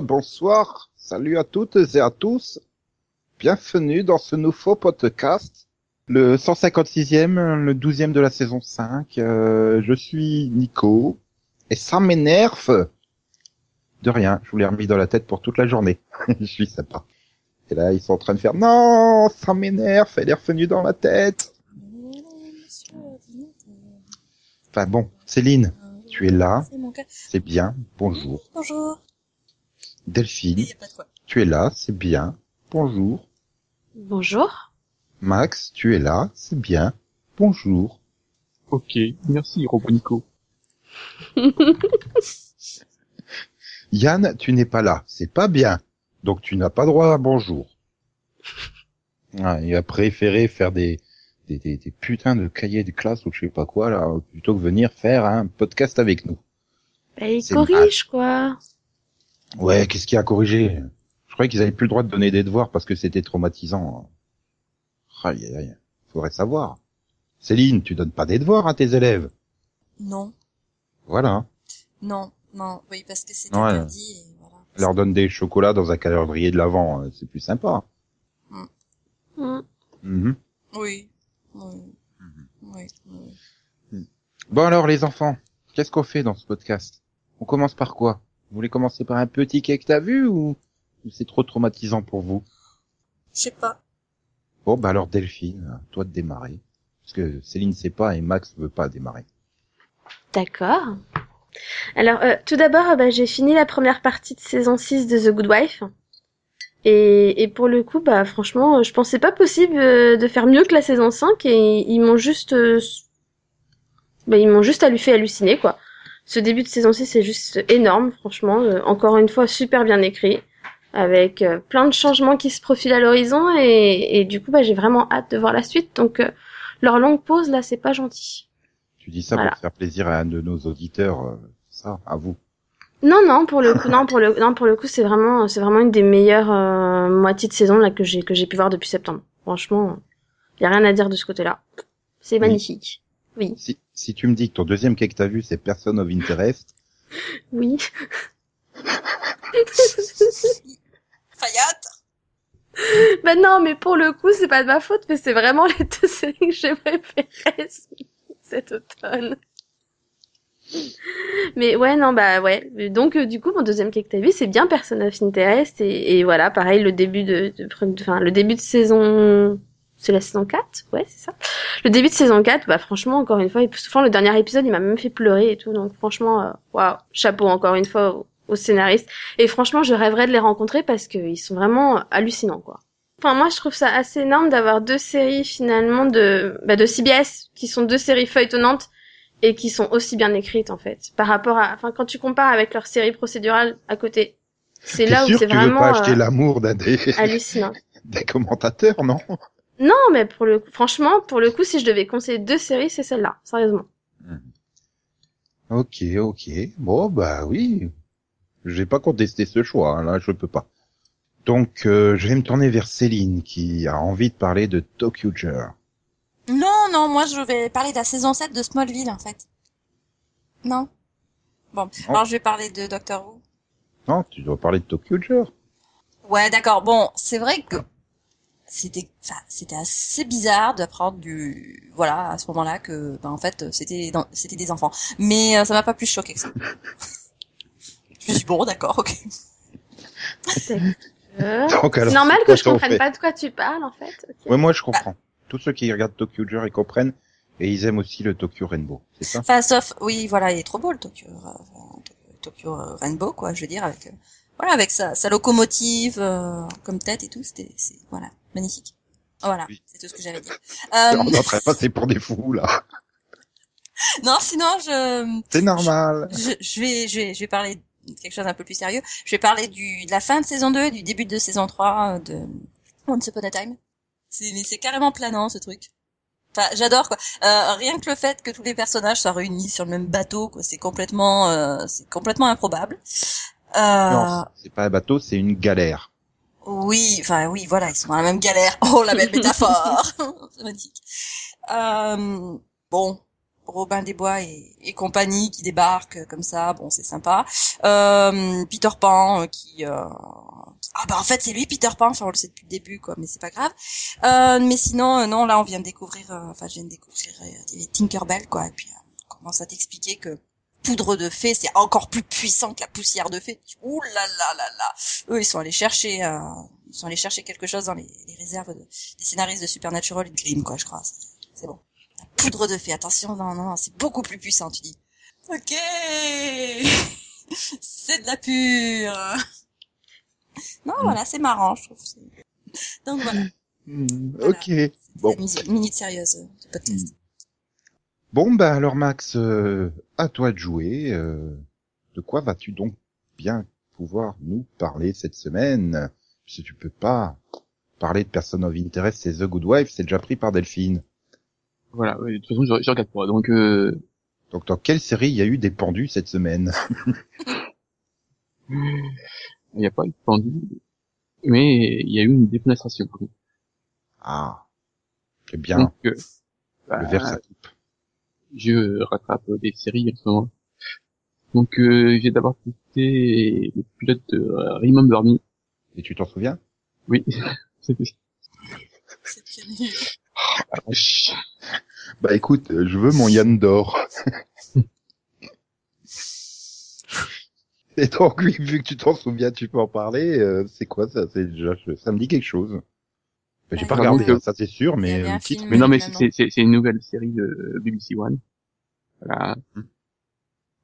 bonsoir, salut à toutes et à tous. Bienvenue dans ce nouveau podcast, le 156e, le 12e de la saison 5. Euh, je suis Nico et ça m'énerve. De rien, je vous l'ai remis dans la tête pour toute la journée. je suis sympa. Et là, ils sont en train de faire non, ça m'énerve, elle est revenue dans la tête. Enfin bon, Céline, tu es là, c'est bien, bonjour. Bonjour. Delphine, tu es là, c'est bien, bonjour. Bonjour. Max, tu es là, c'est bien, bonjour. Ok, merci Robonico. Yann, tu n'es pas là, c'est pas bien, donc tu n'as pas droit à bonjour. Ah, il a préféré faire des, des, des, des putains de cahiers de classe ou je sais pas quoi là, plutôt que venir faire un podcast avec nous. Bah, il corrige, quoi. Ouais, qu'est-ce qu'il y a à corriger? Je croyais qu'ils avaient plus le droit de donner des devoirs parce que c'était traumatisant. Aïe, aïe, aïe. Faudrait savoir. Céline, tu donnes pas des devoirs à tes élèves? Non, Voilà. non, non. Oui, parce que c'est Ouais. interdit. Et voilà. Leur donne des chocolats dans un calendrier de l'avant, euh, c'est plus sympa. Hmm. Mhm. Oui. Oui. Mhm. Oui. oui. Bon alors les enfants, qu'est-ce qu'on fait dans ce podcast? On commence par quoi? Vous voulez commencer par un petit quai que t'as vu ou ou c'est trop traumatisant pour vous? Je sais pas. Bon bah alors Delphine, à toi de démarrer. Parce que Céline sait pas et Max veut pas démarrer. D'accord. Alors, euh, tout d'abord, euh, bah, j'ai fini la première partie de saison 6 de The Good Wife. Et, et pour le coup, bah, franchement, je pensais pas possible euh, de faire mieux que la saison 5 et ils m'ont juste, euh, s- bah, ils m'ont juste allu- fait halluciner, quoi. Ce début de saison 6 est juste énorme, franchement. euh, encore une fois, super bien écrit. Avec euh, plein de changements qui se profilent à l'horizon et, et du coup, bah, j'ai vraiment hâte de voir la suite. Donc, euh, leur longue pause, là, c'est pas gentil. Tu dis ça Voilà. pour faire plaisir à un de nos auditeurs, euh, ça, à vous. Non, non, pour le coup, non, pour le, non, pour le coup, c'est vraiment, c'est vraiment une des meilleures euh, moitiés de saison là que j'ai que j'ai pu voir depuis septembre. Franchement, y a rien à dire de ce côté-là. C'est magnifique. Oui, Si, si tu me dis que ton deuxième quai que t'as vu c'est Person of Interest, oui. Fayette. bah non, mais pour le coup, c'est pas de ma faute, mais c'est vraiment les deux séries que j'ai préférées cet automne. Mais ouais, non, bah ouais. Donc, euh, du coup, mon deuxième quai que t'as vu, c'est bien Person of Interest. Et, et voilà, pareil, le début de, de, enfin, le début de saison, c'est la saison 4? Ouais, c'est ça. Le début de saison 4, bah franchement, encore une fois, époustouflant. Le dernier épisode, il m'a même fait pleurer et tout. Donc, franchement, euh, waouh, chapeau encore une fois aux, aux scénaristes. Et franchement, je rêverais de les rencontrer parce qu'ils sont vraiment hallucinants, quoi. Enfin, moi, je trouve ça assez énorme d'avoir deux séries, finalement, de, bah, de CBS, qui sont deux séries feuilletonnantes et qui sont aussi bien écrites en fait par rapport à enfin quand tu compares avec leur série procédurale à côté c'est là où c'est tu veux vraiment pas acheter euh, l'amour d'un des, hallucinant des commentateurs, non? Non mais pour le coup, franchement pour le coup si je devais conseiller deux séries c'est celle-là sérieusement Ok, ok. Bon, bah oui. J'ai pas contesté ce choix, hein, là, je peux pas. Donc, euh, je vais me tourner vers Céline, qui a envie de parler de Tokyo Ghoul. Non, non, moi je vais parler de la saison 7 de Smallville en fait. Non? Bon, alors je vais parler de Doctor Who. Non, tu dois parler de Tokyo Ghoul. Ouais, d'accord. Bon, c'est vrai que c'était, enfin, c'était assez bizarre d'apprendre du, voilà, à ce moment-là que, ben, en fait, c'était, dans- c'était des enfants. Mais euh, ça m'a pas plus choqué que ça. je me suis bon, d'accord, ok. Euh, Donc, alors, c'est normal que je comprenne pas de quoi tu parles en fait ok. Ouais, moi, je comprends. Tous ceux qui regardent Tokyo Ghoul, ils comprennent. Et ils aiment aussi le Tokyo Rainbow, c'est ça? Enfin, sauf, oui, voilà, il est trop beau le Tokyo, euh, enfin, Tokyo Rainbow, quoi, je veux dire, avec, euh, voilà, avec sa, sa locomotive euh, comme tête et tout, c'était, c'est, voilà, magnifique. Voilà, Oui. c'est tout ce que j'avais dit. Euh, On est en train de passer pour des fous, là. non, sinon, je, C'est normal. je, je vais, je vais, je vais parler de quelque chose d'un peu plus sérieux. Je vais parler du, de la fin de saison 2 et du début de saison 3 de Once Upon a Time. C'est, mais c'est carrément planant, ce truc. Enfin, j'adore, quoi. Euh, rien que le fait que tous les personnages soient réunis sur le même bateau, quoi, c'est complètement, euh, c'est complètement improbable. Euh, Non, c'est pas un bateau, c'est une galère. oui, enfin, oui, voilà, ils sont dans la même galère. Oh, la belle métaphore! magnifique. Euh, bon. Robin des Bois et, et compagnie qui débarquent comme ça, bon c'est sympa. Euh, Peter Pan euh, qui euh, ah bah en fait c'est lui Peter Pan, enfin on le sait depuis le début quoi, mais c'est pas grave. Euh, mais sinon euh, non là on vient de découvrir, enfin je viens de découvrir Tinkerbell quoi, et puis on commence à t'expliquer que poudre de fée c'est encore plus puissant que la poussière de fée. Ouh là là là là, eux ils sont allés chercher, euh, ils sont allés chercher quelque chose dans les, les réserves de, des scénaristes de Supernatural Grimm quoi je crois, c'est bon. La poudre de fée, attention non non c'est beaucoup plus puissant tu dis. Ok, c'est de la pure. Non, voilà, c'est marrant, je trouve. Donc voilà, Hmm, Voilà. Ok. Bon. minute sérieuse euh, du podcast. Bon, bah alors Max, euh, à toi de jouer. euh, de quoi vas-tu donc bien pouvoir nous parler cette semaine? Si tu peux pas parler de Person of Interest, c'est The Good Wife, c'est déjà pris par Delphine. Voilà, de toute façon, je, je regarde pas. Donc, euh, Donc dans quelle série il y a eu des pendus cette semaine? Il n'y a pas eu de pendu, mais il y a eu une défenestration. Ah, c'est bien. Donc, euh, bah, Le verre ça coupe. Je rattrape des séries en ce moment. Donc, euh, j'ai d'abord écouté le pilote de euh, Remember Me. Et tu t'en souviens? Oui, c'est. Ah. Bah écoute, euh, je veux mon Yann d'or. Et donc, oui, vu que tu t'en souviens, tu peux en parler. euh, c'est quoi ça? C'est déjà, ça me dit quelque chose. J'ai Ouais, pas il y a regardé, donc, hein, ça c'est sûr, mais le un titre. Mais non, mais c'est c'est- c'est une nouvelle série de BBC One. Voilà. Hmm.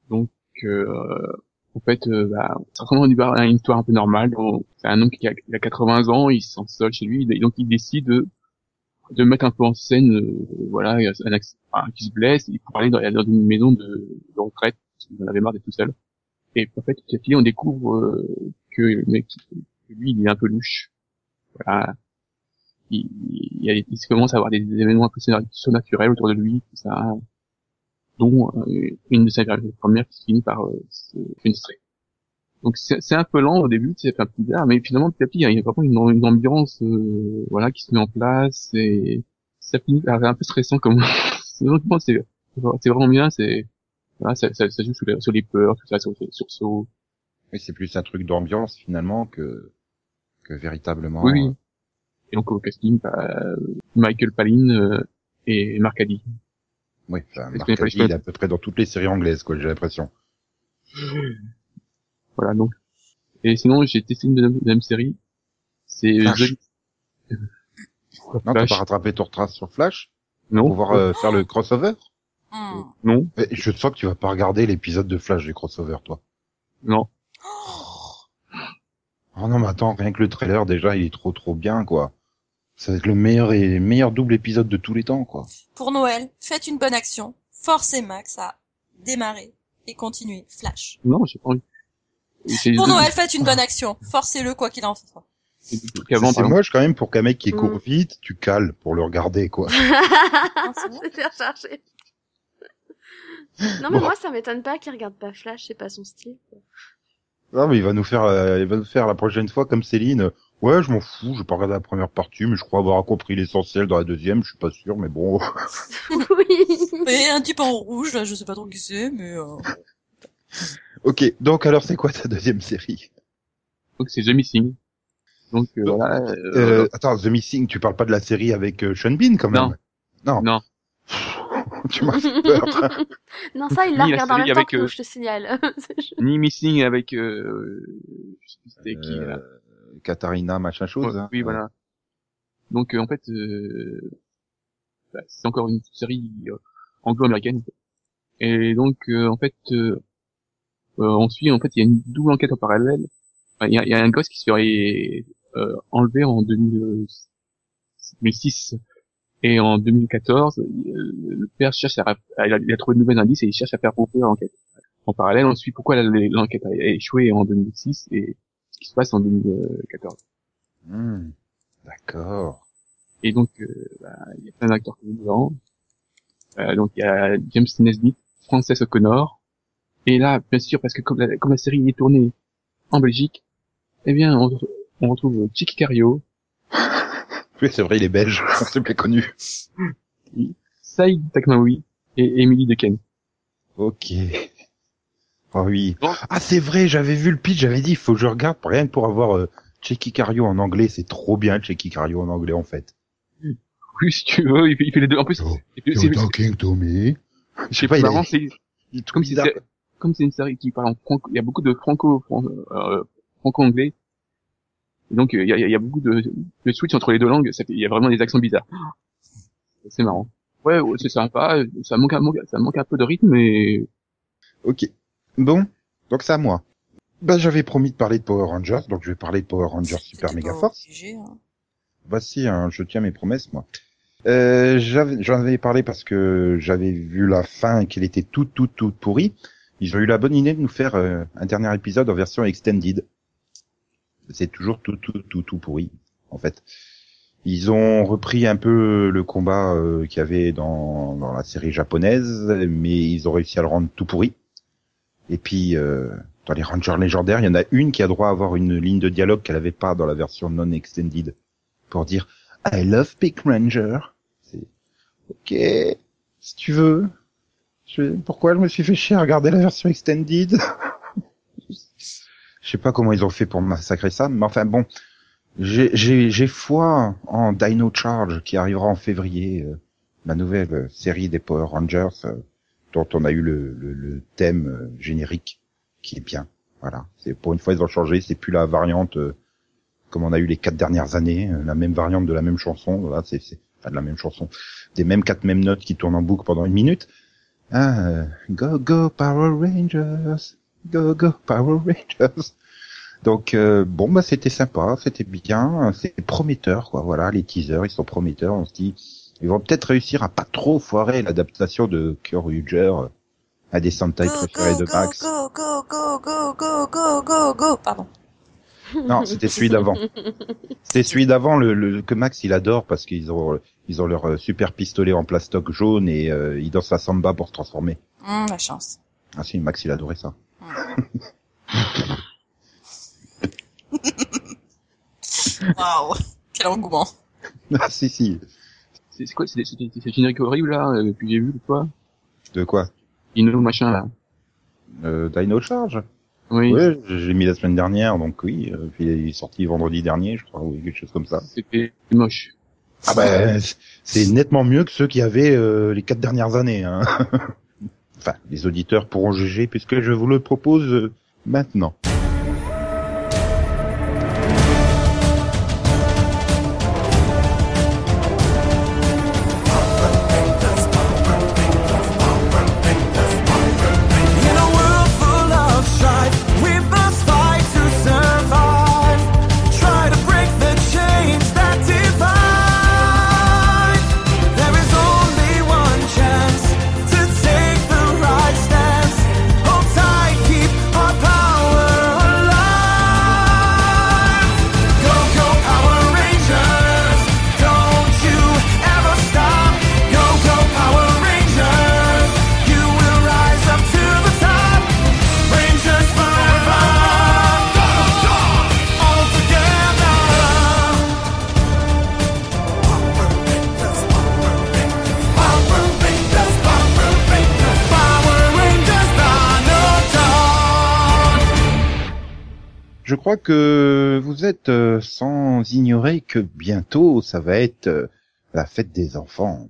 Donc, euh, en fait, euh, bah, ressemble à une- à une histoire un peu normale. C'est un homme qui a, il a 80 ans, il se sent seul chez lui, et donc il décide de, de mettre un peu en scène, euh, voilà, un acc- enfin, qui se blesse, il faut aller dans, dans une maison de, de retraite, parce qu'il en avait marre d'être tout seul. Et en fait, petit à petit, on découvre euh, que le mec, que lui, il est un peu louche. Voilà. Il, il, il commence à avoir des, des événements un peu surna- surnaturels autour de lui, tout ça, dont euh, une de ses premières qui finit par euh, se fenestrer. Donc c'est un peu lent au début, c'est un peu bizarre, mais finalement petit à petit, il y a vraiment une, une ambiance, euh, voilà, qui se met en place et ça finit par un peu stressant comme. c'est honnêtement, c'est c'est vraiment bien, c'est voilà, ça, ça, ça joue sur les, sur les peurs, tout ça, sur les sursauts. Oui, c'est plus un truc d'ambiance finalement que que véritablement. Oui, oui. Et donc au casting, bah, Michael Palin euh, et Mark Addy. Oui, enfin, pas, Addy, il est à peu près dans toutes les séries anglaises, quoi, j'ai l'impression. Voilà donc. Et sinon, j'ai testé une deuxième, série. C'est Flash. The- Non, t'as pas rattrapé ton retrace sur Flash Non. pour pouvoir euh, faire le crossover Hmm. Non. Mais Je sens que tu vas pas regarder l'épisode de Flash du crossover, toi. Non. Oh non, mais attends, rien que le trailer, déjà, il est trop trop bien, quoi. Ça va être le meilleur et meilleur double épisode de tous les temps, quoi. Pour Noël, faites une bonne action. Forcez Max à démarrer et continuer. Flash. Non, j'ai pas envie. Pour Noël, faites une bonne action. Forcez-le quoi qu'il en soit. c'est exemple. moche quand même pour qu'un mec qui court Mm. vite, tu cales pour le regarder, quoi. Non mais Bon. moi ça m'étonne pas qu'il regarde pas Flash, c'est pas son style. quoi. Non, mais il va nous faire, euh, il va nous faire la prochaine fois comme Céline. Euh, Ouais, je m'en fous, je vais pas regarder la première partie, mais je crois avoir compris l'essentiel dans la deuxième, je suis pas sûr, mais bon. oui. Et un type en rouge, là, je sais pas trop qui c'est, mais euh... ok, donc alors c'est quoi ta deuxième série? Donc c'est The Missing. Donc euh, Donc, voilà. euh, euh, Attends, The Missing, tu parles pas de la série avec euh, Sean Bean quand même? Non. non. tu m'as fait peur. non ça il la regarde en même temps avec, que euh, je te signale. Ni Missing avec euh, je sais plus c'était qui là. Katharina, machin chose. Ouais, hein. oui voilà. Donc euh, en fait euh, bah, c'est encore une série euh, anglo-américaine. Et donc euh, en fait euh, euh, on suit en fait il y a une double enquête en parallèle. Il y, a, il y a un gosse qui serait euh, enlevé en 2000, 2006 et en 2014 euh, le père cherche à, il a, trouvé de nouveaux indices et il cherche à faire rouvrir l'enquête. En parallèle on suit pourquoi l'enquête a échoué en 2006 et qui se passe en 2014. Hmm, D'accord. Et donc, euh, bah, il y a plein d'acteurs connus dedans. Euh, donc, il y a James Nesbitt, Frances O'Connor. Et là, bien sûr, parce que comme la, comme la série est tournée en Belgique, eh bien, on, on retrouve Chicky Cario, Oui, c'est vrai, il est belge, c'est bien connu. Saïd Takmaoui, et Emily Dequesne. Ok. Oh oui. Ah c'est vrai, j'avais vu le pitch, j'avais dit il faut que je regarde rien que pour avoir euh, Checky Cario en anglais, c'est trop bien Checky Cario en anglais en fait. Oui, si tu veux, il fait, il fait les deux. En plus, Oh, c'est talking to me. Je sais pas, il, marrant, c'est comme si c'est comme c'est une série qui parle en franco, il y a beaucoup de franco fran- euh, franco-anglais. Donc euh, il y a, il y a beaucoup de, de switch entre les deux langues, ça fait- il y a vraiment des accents bizarres. C'est marrant. Ouais, ouais, c'est sympa, ça manque, un, ça manque un peu de rythme, mais Ok. Bon, donc c'est à moi. Bah j'avais promis de parler de Power Rangers, donc je vais parler de Power Rangers Super Mega Force. hein. Voici, hein, je tiens mes promesses, moi. Euh, J'en avais parlé parce que j'avais vu la fin et qu'elle était toute, toute, toute pourrie. Ils ont eu la bonne idée de nous faire euh, un dernier épisode en version extended. C'est toujours tout, tout, tout, tout pourri, en fait. Ils ont repris un peu le combat euh, qu'il y avait dans, dans la série japonaise, mais ils ont réussi à le rendre tout pourri. Et puis, euh, dans les Rangers légendaires, il y en a une qui a droit à avoir une ligne de dialogue qu'elle avait pas dans la version non extended pour dire I love Big Ranger. Ok, si tu veux. Je... Pourquoi je me suis fait chier à regarder la version extended? Je sais pas comment ils ont fait pour massacrer ça, mais enfin bon, j'ai- foi en Dino Charge qui arrivera en février, euh, la nouvelle série des Power Rangers euh, dont on a eu le, le, le thème euh, générique qui est bien. Voilà, c'est pour une fois ils ont changé, c'est plus la variante euh, comme on a eu les quatre dernières années, euh, la même variante de la même chanson, voilà, c'est de la même chanson, des mêmes quatre mêmes notes qui tournent en boucle pendant une minute. Ah, go go Power Rangers, go go Power Rangers. Donc euh, bon bah c'était sympa, c'était bien, c'est prometteur quoi. Voilà, les teasers ils sont prometteurs. On se dit ils vont peut-être réussir à pas trop foirer l'adaptation de Kyoryuger euh, à des Sentai Go, préférés go, de go, Max. go, go, go, go, go, go, go, go. Pardon. Non, c'était celui d'avant. C'était celui d'avant le, le- que Max il adore parce qu'ils ont ils ont leur euh, super pistolet en plastoc jaune et euh, ils dansent la samba pour se transformer. Hum, la chance. Ah si, Max il adorait ça. Waouh. Quel engouement. Ah si si. C'est quoi, c'est c'est générique horrible là euh, que j'ai vu le fois. De quoi Inno machin là. euh, Dino Charge. Oui. Ouais, j'ai mis la semaine dernière donc oui. euh, puis il est sorti vendredi dernier, je crois, ou quelque chose comme ça. C'était moche. Ah ben c'est nettement mieux que ceux qui avaient euh, les quatre dernières années. Hein. enfin, les auditeurs pourront juger puisque je vous le propose euh, maintenant. Que bientôt ça va être euh, la fête des enfants.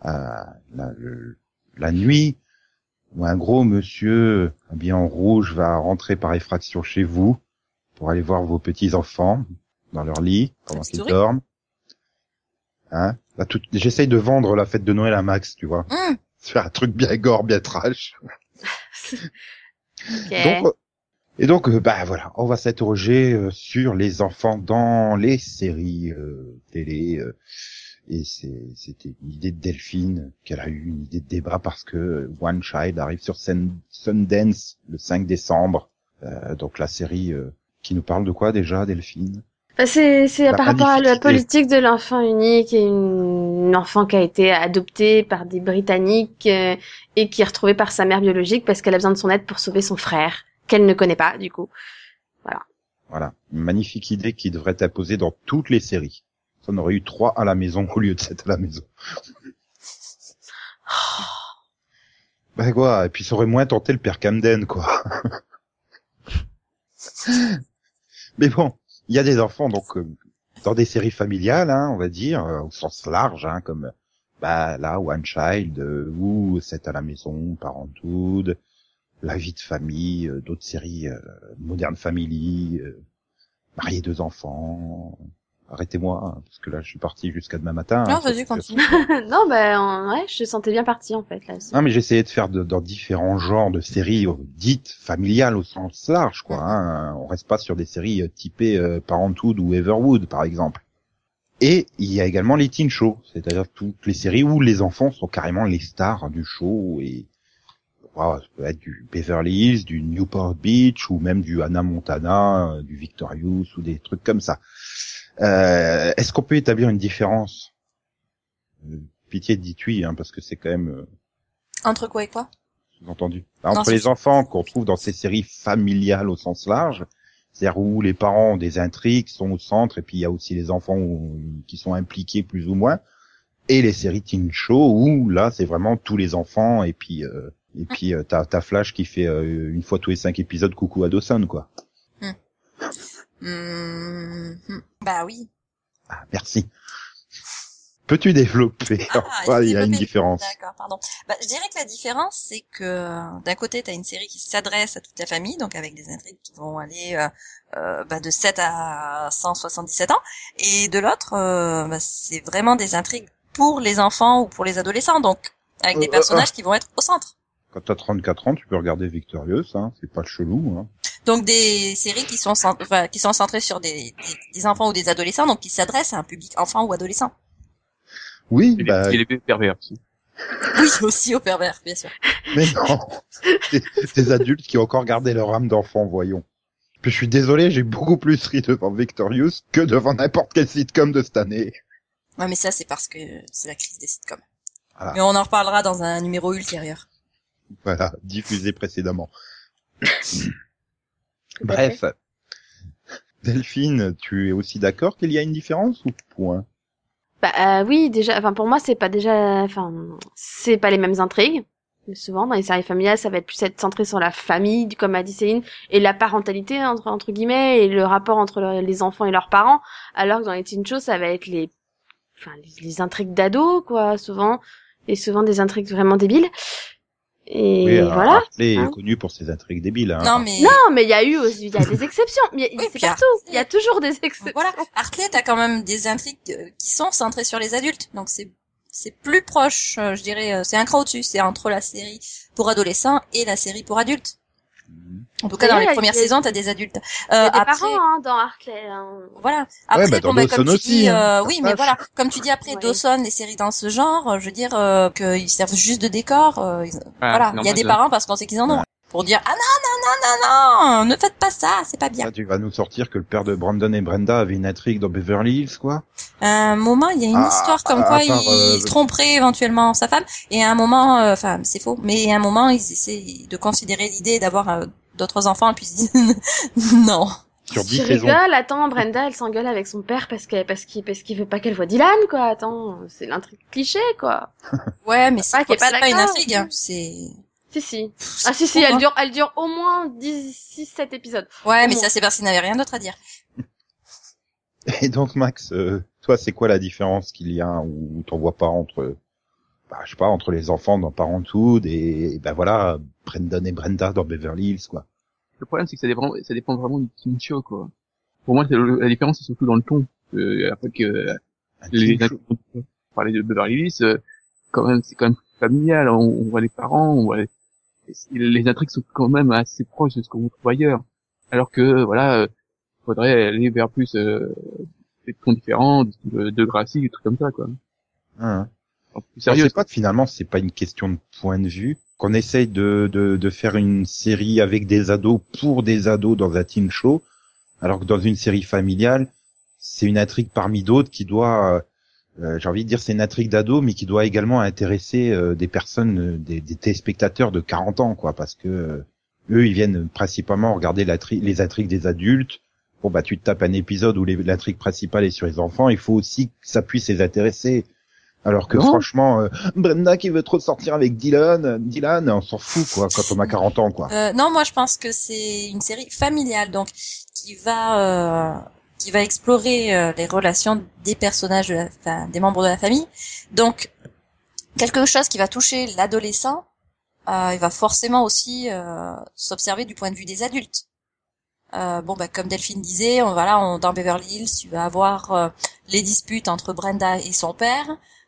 Ah, la, le- la nuit où un gros monsieur habillé en rouge va rentrer par effraction chez vous pour aller voir vos petits enfants dans leur lit pendant qu'ils dorment. Hein? Tout- J'essaye de vendre la fête de Noël à Max, tu vois. Hum. Faire un truc bien gore, bien trash. Donc, euh, et donc, euh, bah voilà, on va s'interroger euh, sur les enfants dans les séries euh, télé. euh, et c'était une idée de Delphine qu'elle a eu, une idée de débat parce que One Child arrive sur Sun- Sundance le 5 décembre. Euh, donc la série euh, qui nous parle de quoi déjà, Delphine? Bah, C'est par rapport à la politique de l'enfant unique et une, une enfant qui a été adoptée par des Britanniques euh, et qui est retrouvée par sa mère biologique parce qu'elle a besoin de son aide pour sauver son frère qu'elle ne connaît pas du coup. Voilà, une magnifique idée qui devrait être imposée dans toutes les séries. Ça, on aurait eu trois à la maison au lieu de sept à la maison. Bah quoi, et puis ça aurait moins tenté le père Camden, quoi. Mais bon, il y a des enfants, donc, euh, dans des séries familiales, hein, on va dire, euh, au sens large, hein, comme, bah, là, One Child, euh, ou C'est à la maison, Parenthood, La vie de famille, euh, d'autres séries, euh, Modern Family, euh, Marier deux enfants, arrêtez-moi, hein, parce que là, je suis parti jusqu'à demain matin. Non, hein, vas-y, sur- continue. non, ben en- ouais, je te sentais bien parti en fait là. aussi. Non, mais j'essayais de faire de- dans différents genres de séries dites familiales au sens large, quoi. Hein. On reste pas sur des séries typées euh, Parenthood ou Everwood, par exemple. Et il y a également les teen shows, c'est-à-dire toutes les séries où les enfants sont carrément les stars du show et wow, ça peut être du Beverly Hills, du Newport Beach ou même du Hannah Montana, euh, du Victorious ou des trucs comme ça. Euh, Est-ce qu'on peut établir une différence? Euh, Pitié oui, hein, parce que c'est quand même euh, Entre quoi et quoi? sous-entendu. Non, Entre les enfants qu'on trouve dans ces séries familiales au sens large, c'est-à-dire où les parents ont des intrigues, sont au centre, et puis il y a aussi les enfants où- qui sont impliqués plus ou moins, et les séries teen show où là c'est vraiment tous les enfants, et puis euh, et puis euh, t'as t'as Flash qui fait euh, une fois tous les cinq épisodes coucou à Dawson quoi. Hmm, hmm. Bah oui. Ah, merci. Peux-tu développer? Ah, Enfin, Il y a une différence. D'accord, pardon. Bah, je dirais que la différence, c'est que euh, d'un côté, tu as une série qui s'adresse à toute la famille, donc avec des intrigues qui vont aller euh, euh, bah, de 7 à 177 ans, et de l'autre, euh, bah, c'est vraiment des intrigues pour les enfants ou pour les adolescents, donc avec des Euh, personnages qui vont être au centre. Quand t'as 34 ans, tu peux regarder Victorious, hein, c'est pas chelou. Hein. Donc des séries qui sont cent- enfin, qui sont centrées sur des, des, des enfants ou des adolescents, donc qui s'adressent à un public enfant ou adolescent. Oui, Et les, bah, et les pervers aussi. Oui, aussi aux pervers, bien sûr. Mais non, des, des adultes qui ont encore gardé leur âme d'enfant, voyons. Puis je suis désolé, j'ai beaucoup plus ri devant Victorious que devant n'importe quel sitcom de cette année. Ouais, mais ça, c'est parce que c'est la crise des sitcoms. Voilà. Mais on en reparlera dans un numéro ultérieur. Voilà, diffusé précédemment. Bref. Delphine, tu es aussi d'accord qu'il y a une différence ou point? Bah euh, oui, déjà, enfin pour moi c'est pas déjà, enfin c'est pas les mêmes intrigues. Mais souvent dans les séries familiales, ça va être plus être centré sur la famille, comme a dit Céline, et la parentalité entre entre guillemets et le rapport entre le- les enfants et leurs parents. Alors que dans les teen shows, ça va être les, enfin les, les intrigues d'ados quoi, souvent et souvent des intrigues vraiment débiles. Et Oui, alors, voilà. Hartley Hein est connu pour ses intrigues débiles. Hein. Non, mais Non, mais il y a eu aussi, il y a des exceptions. Mais Oui, c'est partout. Il y a toujours des exceptions. voilà, Hartley, t'as quand même des intrigues euh, qui sont centrées sur les adultes, donc c'est c'est plus proche, euh, je dirais, euh, c'est un cran au-dessus, c'est entre la série pour adolescents et la série pour adultes. Mhm. En tout cas, dans les premières saisons, t'as des adultes. Euh, des après, parents hein, dans Hartley. hein. voilà. Après, bah, dans bon, bah, Dawson comme tu aussi, dis, hein, euh, oui, mais voilà, comme tu dis après Ouais. Dawson, les séries dans ce genre, euh, je veux dire euh, qu'ils servent juste de décor. euh, ils- voilà, il y a des parents parce qu'on sait qu'ils en ont. Ouais. Pour dire ah non non non non non, ne faites pas ça, c'est pas bien. Là, tu vas nous sortir que le père de Brandon et Brenda avait une intrigue dans Beverly Hills, quoi À un moment, il y a une Ah, histoire comme à quoi part, il euh, tromperait éventuellement sa femme, et à un moment, euh, enfin c'est faux, mais à un moment ils essaient de considérer l'idée d'avoir euh, d'autres enfants, et puis ils se disent non. Sur Tu 10 saisons. rigoles, attends, Brenda, elle s'engueule avec son père parce qu'elle, parce qu'il, parce qu'il veut pas qu'elle voit Dylan, quoi. Attends, c'est l'intrigue cliché, quoi. Ouais, mais c'est pas, est pas c'est pas une d'accord. intrigue, hein, c'est. Si, si. Ah, si, si, elle hein. dure, elle dure au moins 10, 6, 7 épisodes. Ouais, mais Au ça c'est parce qu'il n'avait rien d'autre à dire. Et donc Max, euh, toi, c'est quoi la différence qu'il y a ou t'en vois pas entre, bah, je sais pas, entre les enfants dans Parenthood et, et ben voilà, Brendan et Brenda dans Beverly Hills, quoi. Le problème, c'est que ça dépend, ça dépend vraiment du teen show, quoi. Pour moi, le- la différence, c'est surtout dans le ton. Euh, après que Un les parlait de Beverly Hills, euh, quand même, c'est quand même familial. On, on voit les parents, on voit les, les intrigues sont quand même assez proches de ce qu'on trouve ailleurs. Alors que, voilà, euh, faudrait aller vers plus euh, des tons différents, de, de Gracie, des trucs comme ça, quoi. En plus Sérieux, c'est pas finalement, c'est pas une question de point de vue. Qu'on essaye de, de, de faire une série avec des ados pour des ados dans un teen show, alors que dans une série familiale, c'est une intrigue parmi d'autres qui doit, euh, j'ai envie de dire, c'est une intrigue d'ado, mais qui doit également intéresser euh, des personnes, euh, des, des téléspectateurs de 40 ans, quoi, parce que euh, eux, ils viennent principalement regarder la tri- les intrigues des adultes. Bon bah tu te tapes un épisode où l'intrigue principale est sur les enfants, il faut aussi que ça puisse les intéresser. Alors que Non. franchement, euh, Brenda qui veut trop sortir avec Dylan, Dylan, on s'en fout quoi quand on a 40 ans quoi. Euh, non, moi je pense que c'est une série familiale, donc qui va euh, qui va explorer euh, les relations des personnages, de la, enfin, des membres de la famille. Donc quelque chose qui va toucher l'adolescent, euh, il va forcément aussi euh, s'observer du point de vue des adultes. Euh, bon, bah, comme Delphine disait, on, voilà, on, dans Beverly Hills, tu vas avoir euh, les disputes entre Brenda et son père.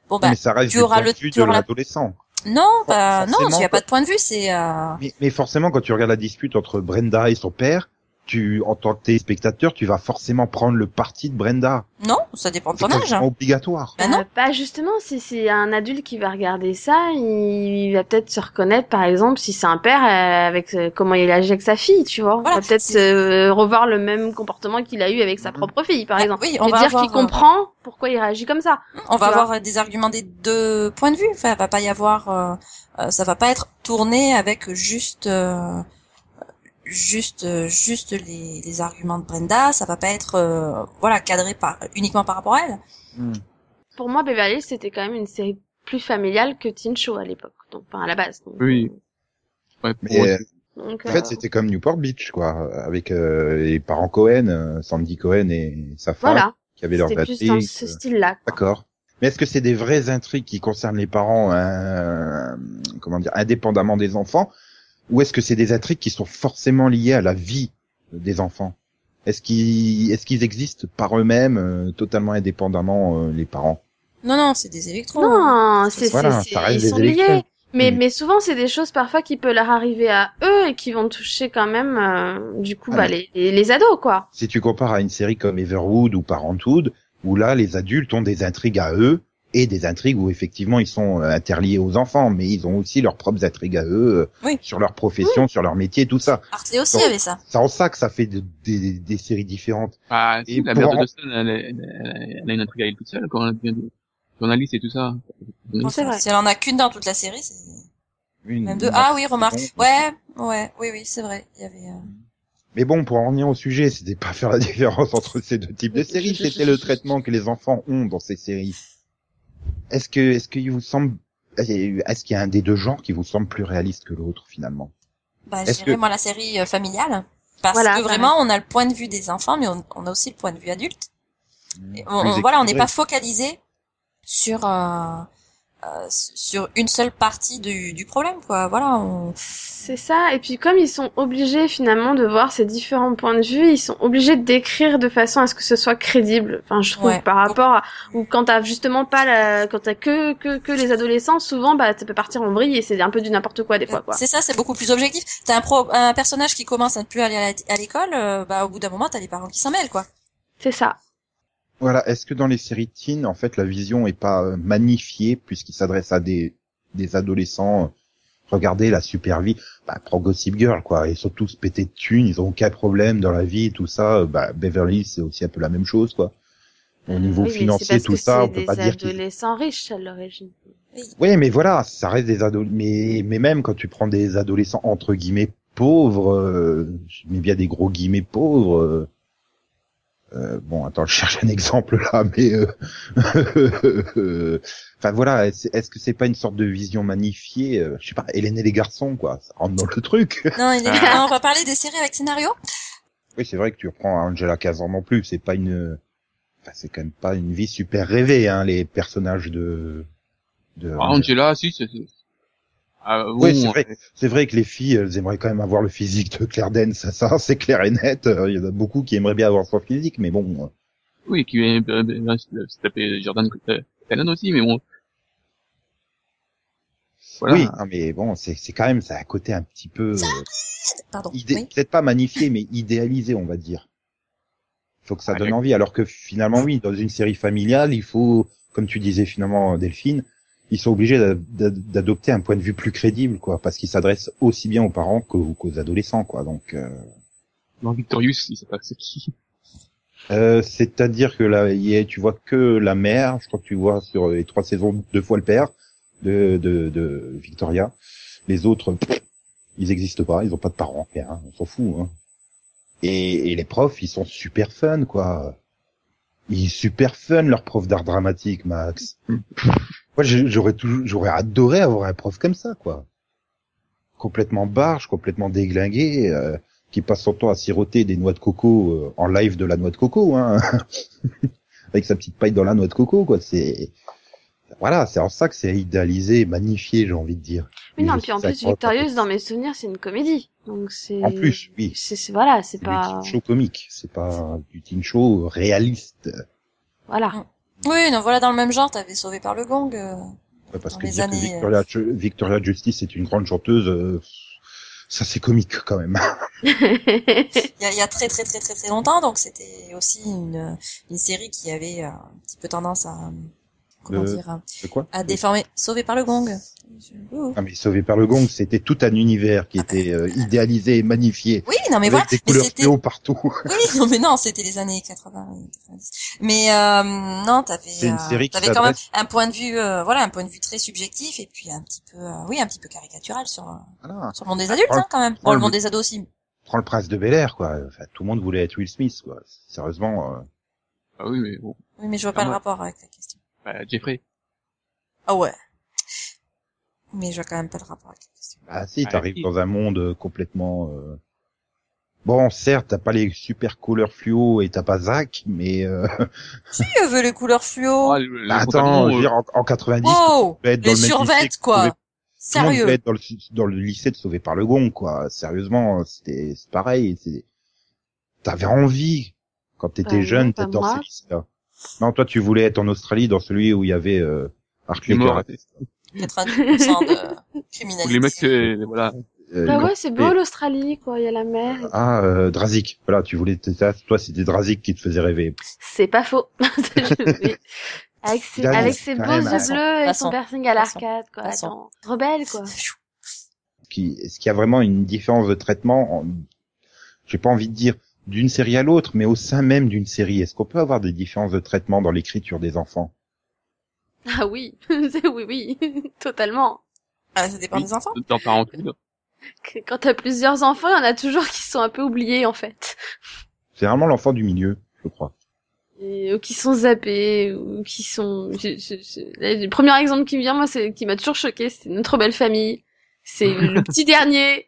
Bon, bah, mais ça reste tu auras point le- de vue tu de auras la- l'adolescent. non, bah, non, forcément, il n'y a pas de point de vue, c'est. Euh... Mais, mais forcément, quand tu regardes la dispute entre Brenda et son père, tu, en tant que téléspectateur, tu vas forcément prendre le parti de Brenda. Non, ça dépend de C'est ton âge. quasiment obligatoire. Bah non. Euh, pas justement, si c'est un adulte qui va regarder ça, il va peut-être se reconnaître, par exemple, si c'est un père euh, avec euh, comment il agit avec sa fille, tu vois. Voilà, il va peut-être c'est- euh, revoir le même comportement qu'il a eu avec sa Mhm. propre fille, par Ah, exemple. oui, on Et va dire avoir, qu'il euh, comprend pourquoi il réagit comme ça. On va vois. avoir des arguments des deux points de vue. Enfin, va pas y avoir, ça va pas être tourné avec juste, euh, juste, euh, juste les, les arguments de Brenda. Ça va pas être, euh, voilà, cadré par uniquement par rapport à elle. Hmm. Pour moi, Beverly c'était quand même une série plus familiale que Teen Show à l'époque. Donc, enfin, à la base. Donc, Oui. Ouais, pour Mais moi, euh, donc, en euh, fait, c'était comme Newport Beach, quoi, avec euh, les parents Cohen, euh, Sandy Cohen et sa femme, voilà. qui avaient leur C'était plus dans ce style-là. D'accord. Mais est-ce que c'est des vraies intrigues qui concernent les parents, euh, comment dire, indépendamment des enfants, ou est-ce que c'est des intrigues qui sont forcément liées à la vie des enfants? Est-ce qu'ils, est-ce qu'ils existent par eux-mêmes, euh, totalement indépendamment euh, les parents? Non, non, c'est des électrons. Non, c'est, Voilà, c'est, ça reste ils des sont électrons. liés. Mais, Mm. mais souvent, c'est des choses parfois qui peuvent leur arriver à eux et qui vont toucher quand même, euh, du coup, Ah, bah, les, les, les ados, quoi. Si tu compares à une série comme Everwood ou Parenthood, où là les adultes ont des intrigues à eux et des intrigues où effectivement ils sont euh, interliés aux enfants, mais ils ont aussi leurs propres intrigues à eux euh, Oui. sur leur profession, sur leur métier, tout ça. Hartley aussi Bon. avait ça. C'est en ça que ça fait de- des, des séries différentes. Ah, si, Et la pour mère en- de Dawson, elle, elle, elle, a une intrigue à elle toute seule quand elle journaliste et tout ça. C'est vrai. Si elle en a qu'une dans toute la série, c'est Une- même deux. une Ah oui, remarque. Ouais, ouais, oui, oui, c'est vrai. Il y avait. euh, Mais bon, pour en revenir au sujet, c'était pas faire la différence entre ces deux types de séries, c'était le traitement que les enfants ont dans ces séries. Est-ce que, est-ce qu'il vous semble, est-ce qu'il y a un des deux genres qui vous semble plus réaliste que l'autre finalement? Bah, je dirais que- moi la série euh, familiale. Parce Voilà, que vraiment, on a le point de vue des enfants, mais on, on a aussi le point de vue adulte. Et on- voilà, on n'est pas focalisé sur euh, sur une seule partie du, du problème, quoi. Voilà, on... C'est ça. Et puis, comme ils sont obligés, finalement, de voir ces différents points de vue, ils sont obligés d'écrire de façon à ce que ce soit crédible. Enfin, je trouve, Ouais. par rapport à, ou quand t'as justement pas la, quand t'as que, que, que les adolescents, souvent, bah, ça peut partir en vrille et c'est un peu du n'importe quoi, des fois, quoi. c'est ça, c'est beaucoup plus objectif. T'as un, pro, un personnage qui commence à ne plus aller à l'école, euh, bah au bout d'un moment, t'as les parents qui s'en mêlent, quoi. C'est ça. Voilà. Est-ce que dans les séries teen, en fait, la vision est pas euh, magnifiée puisqu'il s'adresse à des des adolescents euh, Regardez la super vie, bah, prends Gossip Girl, quoi. Ils sont tous pétés de thunes, ils ont aucun problème dans la vie, tout ça. Bah, Beverly, c'est aussi un peu la même chose, quoi. Au niveau Oui, mais c'est financier, tout ça, on c'est peut des pas dire qu'ils adolescents riches, à l'origine. Oui, mais voilà, ça reste des ados. Mais, mais même quand tu prends des adolescents entre guillemets pauvres, euh, je mets bien des gros guillemets pauvres. euh, euh, bon, attends, je cherche un exemple là, mais euh, euh, enfin voilà, est-ce que c'est pas une sorte de vision magnifiée euh, Je sais pas, Hélène et les garçons, quoi, ça rentre dans le truc. Non, il est... Ah. on va parler des séries avec scénario? oui, c'est vrai que tu reprends Angela 15 ans non plus, c'est pas une, enfin c'est quand même pas une vie super rêvée, hein, les personnages de. de Ah, Angela, si, c'est... Ah, Oui, bon, c'est vrai. C'est vrai que les filles, elles aimeraient quand même avoir le physique de Claire Danes, ça, ça c'est clair et net. Euh, Il y en a beaucoup qui aimeraient bien avoir son physique, mais bon. euh, Oui, qui euh, euh, se taper Jordan euh, Cannon aussi, mais bon. Voilà. Oui, hein, mais bon, c'est c'est quand même, ça a un côté un petit peu, euh, Pardon. idé- Oui. peut-être pas magnifié, mais idéalisé, on va dire. Il faut que ça Ouais. donne envie, alors que finalement, oui, dans une série familiale, il faut, comme tu disais finalement, Delphine, ils sont obligés d'a- d'a- d'adopter un point de vue plus crédible, quoi, parce qu'ils s'adressent aussi bien aux parents qu'aux adolescents, quoi. Donc. euh, Dans Victorious, il sait pas c'est qui. Euh, c'est-à-dire que là, y tu vois que la mère, je crois que tu vois sur les trois saisons deux fois le père de, de, de Victoria. Les autres, pff, ils existent pas, ils ont pas de parents, rien, on s'en fout. Hein. Et, et les profs, ils sont super fun, quoi. Il super fun leur prof d'art dramatique, Max. Moi, j'aurais toujours, j'aurais adoré avoir un prof comme ça, quoi. Complètement barge, complètement déglingué, euh, qui passe son temps à siroter des noix de coco euh, en live de la noix de coco, hein, avec sa petite paille dans la noix de coco, quoi. C'est voilà, c'est en ça que c'est idéalisé, magnifié, j'ai envie de dire. Oui, non, puis en plus, Victorieuse, dans mes souvenirs, c'est une comédie. Donc c'est. En plus, oui. C'est, c'est- voilà, c'est C'est pas. du teen show comique, c'est pas du teen show réaliste. Voilà. Oui, non, voilà, dans le même genre, t'avais Sauvé par le Gong. euh. Ouais, Parce Dans que les dire que années, Victoria, Ju- Victoria Justice est une grande chanteuse, euh, ça c'est comique quand même. Il y a, il y a très très très très très longtemps, donc c'était aussi une, une série qui avait euh, un petit peu tendance à comment Le- dire C'est quoi à déformer. Sauvé par le Gong. Ouh. Ah mais Sauvé par le gong, c'était tout un univers qui était euh, idéalisé et magnifié. Oui, non mais avec voilà, des mais couleurs fluo partout. oui, non mais non, c'était les années 80 et 90. Mais euh, non, t'avais euh, t'avais quand même un point de vue euh, voilà, un point de vue très subjectif et puis un petit peu euh, oui, un petit peu caricatural sur euh, Voilà. sur le monde des adultes hein, quand même. Bon, prends le le- monde des ados aussi. Prends le prince de Bel Air, quoi. Enfin, tout le monde voulait être Will Smith, quoi. Sérieusement. euh, Ah oui, mais bon. Oui, mais je vois pas Ah, le moi- rapport avec la question. Bah, Jeffrey. Ah ouais. Mais je vois quand même pas le rapport avec la question. Ah si, t'arrives dans un monde euh, complètement. euh, Bon, certes, t'as pas les super couleurs fluo et t'as pas Zach, mais euh... Si, elle veut les couleurs fluo. Ah, le- bah, attends, je veux euh, dire, en, en 90, wow! tu peux être dans Les le quoi. Sauvé- Tout le monde Sérieux. voulait être dans le, dans le lycée de Sauvé par le Gong, quoi. Sérieusement, c'était c'est pareil. T'avais envie quand t'étais jeune d'être dans moi. ce lycée-là. Non, toi, tu voulais être en Australie, dans celui où il y avait euh, Art les morts, Laker, 90% de criminalité. les mecs, euh, voilà. euh, Bah ouais, c'est beau l'Australie, quoi. Il y a la mer. et- Ah, euh, Drazik. Voilà, tu voulais, toi, c'était Drazik qui te faisait rêver. C'est pas faux. Avec ses, même, avec ses beaux même, yeux bleus et son piercing à l'arcade, quoi. Attends. Rebelle, quoi. Qui, est-ce qu'il y a vraiment une différence de traitement, en- j'ai pas envie de dire d'une série à l'autre, mais au sein même d'une série, est-ce qu'on peut avoir des différences de traitement dans l'écriture des enfants? Ah oui. Oui, oui. Totalement. Ah, ça dépend Oui, des enfants. Dans Quand t'as plusieurs enfants, il y en a toujours qui sont un peu oubliés, en fait. C'est vraiment l'enfant du milieu, je crois. Et, ou qui sont zappés, ou qui sont... je- je- je- là, Le premier exemple qui me vient, moi, c'est qui m'a toujours choqué, c'est Notre Belle Famille. C'est le petit dernier,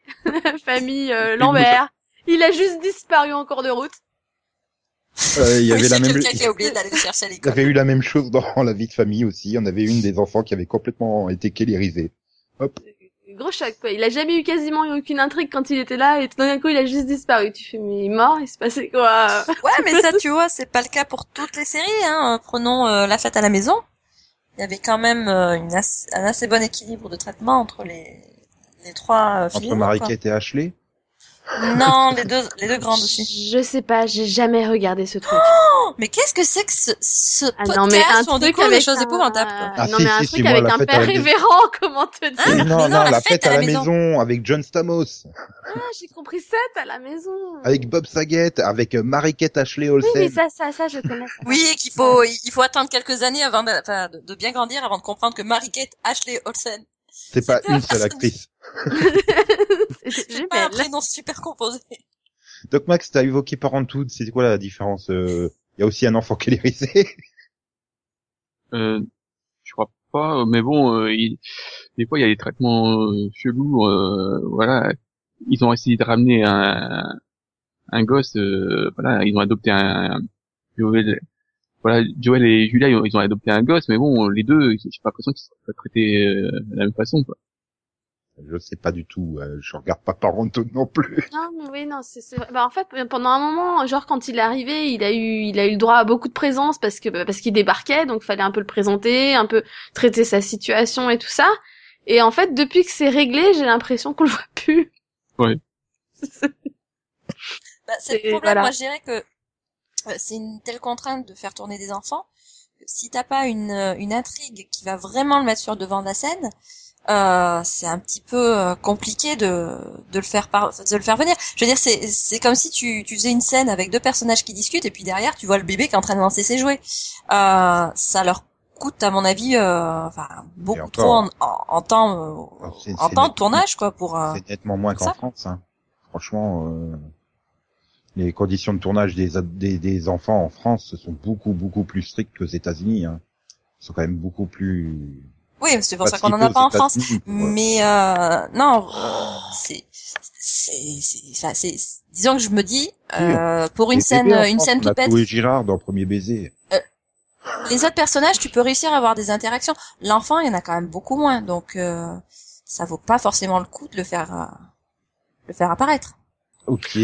famille euh, Lambert. Il a juste disparu en cours de route. Euh, il y Oui, avait la même, quelqu'un qui a oublié d'aller le chercher à il y avait eu la même chose dans la vie de famille aussi. On avait une des enfants qui avait complètement été kélérisée. Gros choc, quoi. Il a jamais eu quasiment eu aucune intrigue quand il était là, et tout d'un coup, il a juste disparu. Tu fais, mais il est mort, il se passait quoi? Ouais, mais ça, tu vois, c'est pas le cas pour toutes les séries. Hein. Prenons euh, La Fête à la maison. Il y avait quand même euh, une un assez bon équilibre de traitement entre les, les trois euh, Entre filles. Mariquette et Ashley. Non, les deux, les deux grandes aussi. Je sais pas, j'ai jamais regardé ce truc. Oh, mais qu'est-ce que c'est que ce, ce Ah podcast non, mais un où on truc découvre des choses un- épouvantables quoi. Ah, non, si, mais un si, truc si, avec un père la maison. révérend, comment te dire Mais non, mais non, non, la la fête fête à la maison avec John Stamos, Ah, j'ai compris ça, à la maison. avec Bob Saget, avec euh, Mariquette Ashley Oui, Olsen. mais ça, ça, ça, je connais. ça. Oui, qu'il faut, il faut attendre quelques années avant de, de, bien grandir avant de comprendre que Marie-Kate Ashley Olsen, C'est pas une seule actrice. C'est pas un prénom super composé. Donc Max, t'as évoqué Parenthood, c'est quoi la différence euh, Il y a aussi un enfant kélérisé. Euh, je crois pas, mais bon, euh, il- des fois il y a des traitements euh, chelous. euh, voilà, ils ont essayé de ramener un, un gosse. euh, voilà, ils ont adopté un, Joël. Voilà, Joël et Julia, ils ont, ils ont adopté un gosse, mais bon, les deux, j'ai pas l'impression qu'ils sont pas traités euh, de la même façon. Quoi. Je sais pas du tout, euh, je regarde pas Parenthood non plus. Non, mais oui, non, c'est, c'est... Bah, en fait, pendant un moment, genre, quand il est arrivé, il a eu, il a eu le droit à beaucoup de présence parce que, bah, parce qu'il débarquait, donc fallait un peu le présenter, un peu traiter sa situation et tout ça. Et en fait, depuis que c'est réglé, j'ai l'impression qu'on le voit plus. Ouais. Bah, c'est le problème. voilà. Moi, je dirais que euh, c'est une telle contrainte de faire tourner des enfants que si t'as pas une, euh, une intrigue qui va vraiment le mettre sur le devant de la scène, euh, c'est un petit peu euh, compliqué de, de le faire par, de le faire venir. Je veux dire, c'est, c'est comme si tu, tu faisais une scène avec deux personnages qui discutent et puis derrière tu vois le bébé qui est en train de lancer ses jouets. Euh, ça leur coûte, à mon avis, euh, enfin beaucoup encore. trop en, en, en temps, euh, en temps de tournage quoi pour. euh, C'est nettement moins qu'en. France. Hein. Franchement, euh... les conditions de tournage des, des, des enfants en France sont beaucoup, beaucoup plus strictes qu'aux États-Unis. Hein. Ils sont quand même beaucoup plus... Oui, c'est pour ça qu'on en a pas en France. Mais euh, non, euh, c'est c'est c'est ça, c'est disons que je me dis euh, pour une scène en une France, scène pipette, Chloé Girard dans Premier Baiser. les autres personnages, tu peux réussir à avoir des interactions. L'enfant, il y en a quand même beaucoup moins, donc euh, ça vaut pas forcément le coup de le faire euh, le faire apparaître. Ok.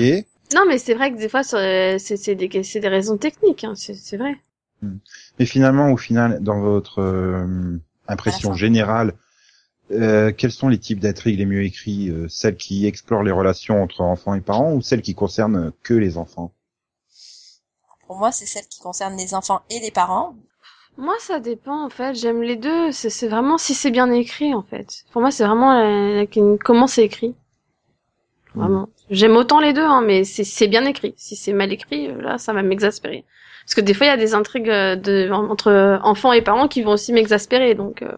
Non, mais c'est vrai que des fois, c'est c'est des, c'est des raisons techniques, hein, c'est c'est vrai. Mais finalement, au final, dans votre euh, impression générale, euh, quels sont les types d'intrigues les mieux écrits euh, Celles qui explorent les relations entre enfants et parents ou celles qui concernent que les enfants? Pour moi, c'est celle qui concerne les enfants et les parents. Moi, ça dépend, en fait. J'aime les deux. C'est c'est vraiment si c'est bien écrit, en fait. Pour moi, c'est vraiment la- la- comment c'est écrit. Vraiment. J'aime autant les deux, hein, mais c'est c'est bien écrit. Si c'est mal écrit, euh, là, ça va m'exaspérer. Parce que des fois, il y a des intrigues euh, de, entre enfants et parents qui vont aussi m'exaspérer, donc, euh,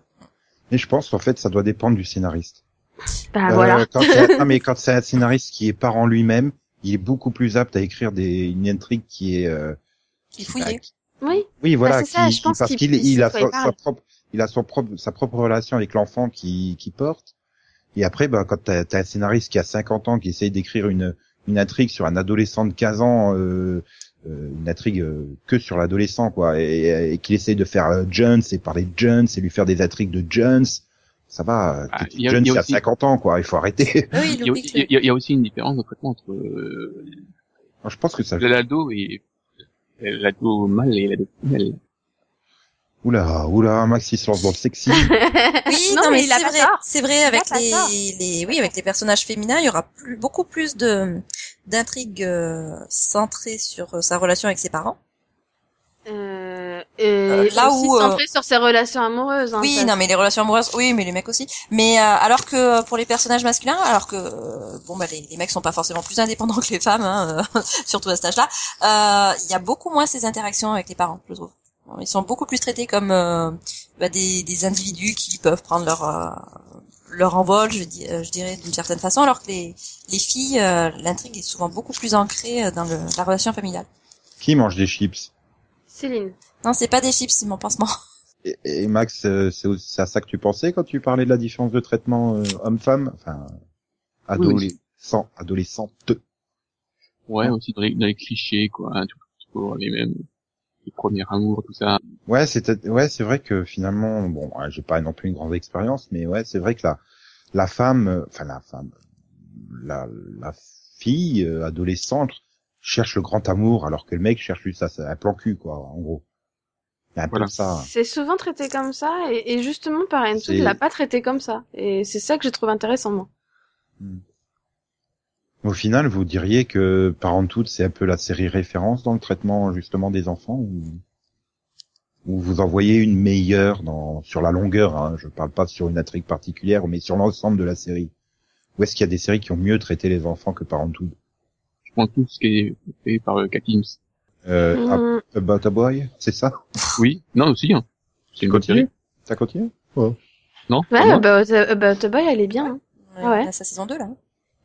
Et je pense qu'en fait, ça doit dépendre du scénariste. bah Euh, voilà. quand non, mais quand c'est un scénariste qui est parent lui-même, il est beaucoup plus apte à écrire des, une intrigue qui est... euh, Qui fouillait. Oui. Oui, voilà, Bah, c'est ça, je qui- pense parce qu'il- il a c'est sa, propre, il a son propre, sa propre relation avec l'enfant qui, qui porte. Et après, bah, quand t'as as un scénariste qui a 50 ans, qui essaye d'écrire une, une intrigue sur un adolescent de 15 ans, euh, une intrigue euh, que sur l'adolescent, quoi, et, et qu'il essaye de faire euh, Jones et parler de Jones et lui faire des intrigues de Jones, ça va. Ah, y a- Jones, y a il a aussi- 50 ans, quoi, il faut arrêter. Oui, Il y, a, il y aussi une différence de traitement entre euh, je pense que ça. l'ado et l'ado mâle et l'ado femelle. Oula, oula, Max il se lance dans le sexy. Oui, Non, non, mais c'est vrai, c'est vrai avec les, les, oui, avec les personnages féminins, il y aura plus, beaucoup plus de d'intrigues euh, centrées sur euh, sa relation avec ses parents. Euh, et Euh, là aussi où, euh, centré sur ses relations amoureuses. Hein, oui, ça- non, mais les relations amoureuses, oui, mais les mecs aussi. Mais euh, alors que euh, pour les personnages masculins, alors que euh, bon bah les, les mecs sont pas forcément plus indépendants que les femmes, hein, euh, surtout à cet âge-là, euh, il y a beaucoup moins ces interactions avec les parents, je trouve. Ils sont beaucoup plus traités comme euh, bah, des, des individus qui peuvent prendre leur euh, leur envol, je, dis, euh, je dirais d'une certaine façon, alors que les les filles, euh, l'intrigue est souvent beaucoup plus ancrée euh, dans le, la relation familiale. qui mange des chips? Céline. Non, c'est pas des chips, c'est mon pansement. Et, et Max, c'est à ça que tu pensais quand tu parlais de la différence de traitement euh, homme-femme, enfin adolescent, adolescente. Ouais, aussi dans les, dans les clichés, quoi, hein, tout- toujours les mêmes, les premiers amours, tout ça. Ouais, c'était, ouais, c'est vrai que finalement, bon, j'ai pas non plus une grande expérience, mais ouais, c'est vrai que la, la femme, euh, enfin la femme, la, la fille euh, adolescente cherche le grand amour, alors que le mec cherche juste ça, c'est un plan cul, quoi, en gros. Il Voilà. peu de ça. C'est souvent traité comme ça, et, et justement, Parenthood C'est- l'a pas traité comme ça. Et c'est ça que je trouve intéressant, moi. Au final, vous diriez que Parenthood, c'est un peu la série référence dans le traitement justement des enfants ou, ou vous en voyez une meilleure dans sur la longueur. Hein, je parle pas sur une intrigue particulière, mais sur l'ensemble de la série. Ou est-ce qu'il y a des séries qui ont mieux traité les enfants que Parenthood? Je prends tout ce qui est fait par euh, Cat euh, Mm. About a Boy, c'est ça? Oui, non aussi. Hein. C'est une bonne série. Ça continue Non? Ouais, vraiment About, About a Boy, elle est bien. hein. Ouais, Ouais. là, sa saison 2 là.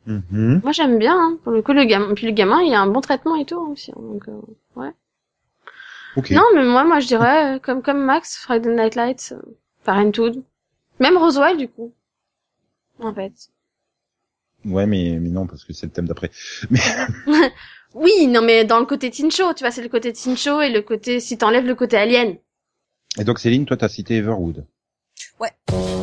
Mhm. Moi, j'aime bien. Hein. Pour le coup, le gamin, puis le gamin, il a un bon traitement et tout hein, aussi. hein, Donc, euh, Ok. Non, mais moi, moi, je dirais euh, comme comme Max, Friday Night Lights, euh, Parenthood, même Roswell du coup. En fait. Ouais, mais mais non parce que c'est le thème d'après. Mais Oui, non, mais dans le côté teen show, tu vois, c'est le côté teen show et le côté si t'enlèves le côté alien. et donc Céline, toi t'as cité Everwood. Oh,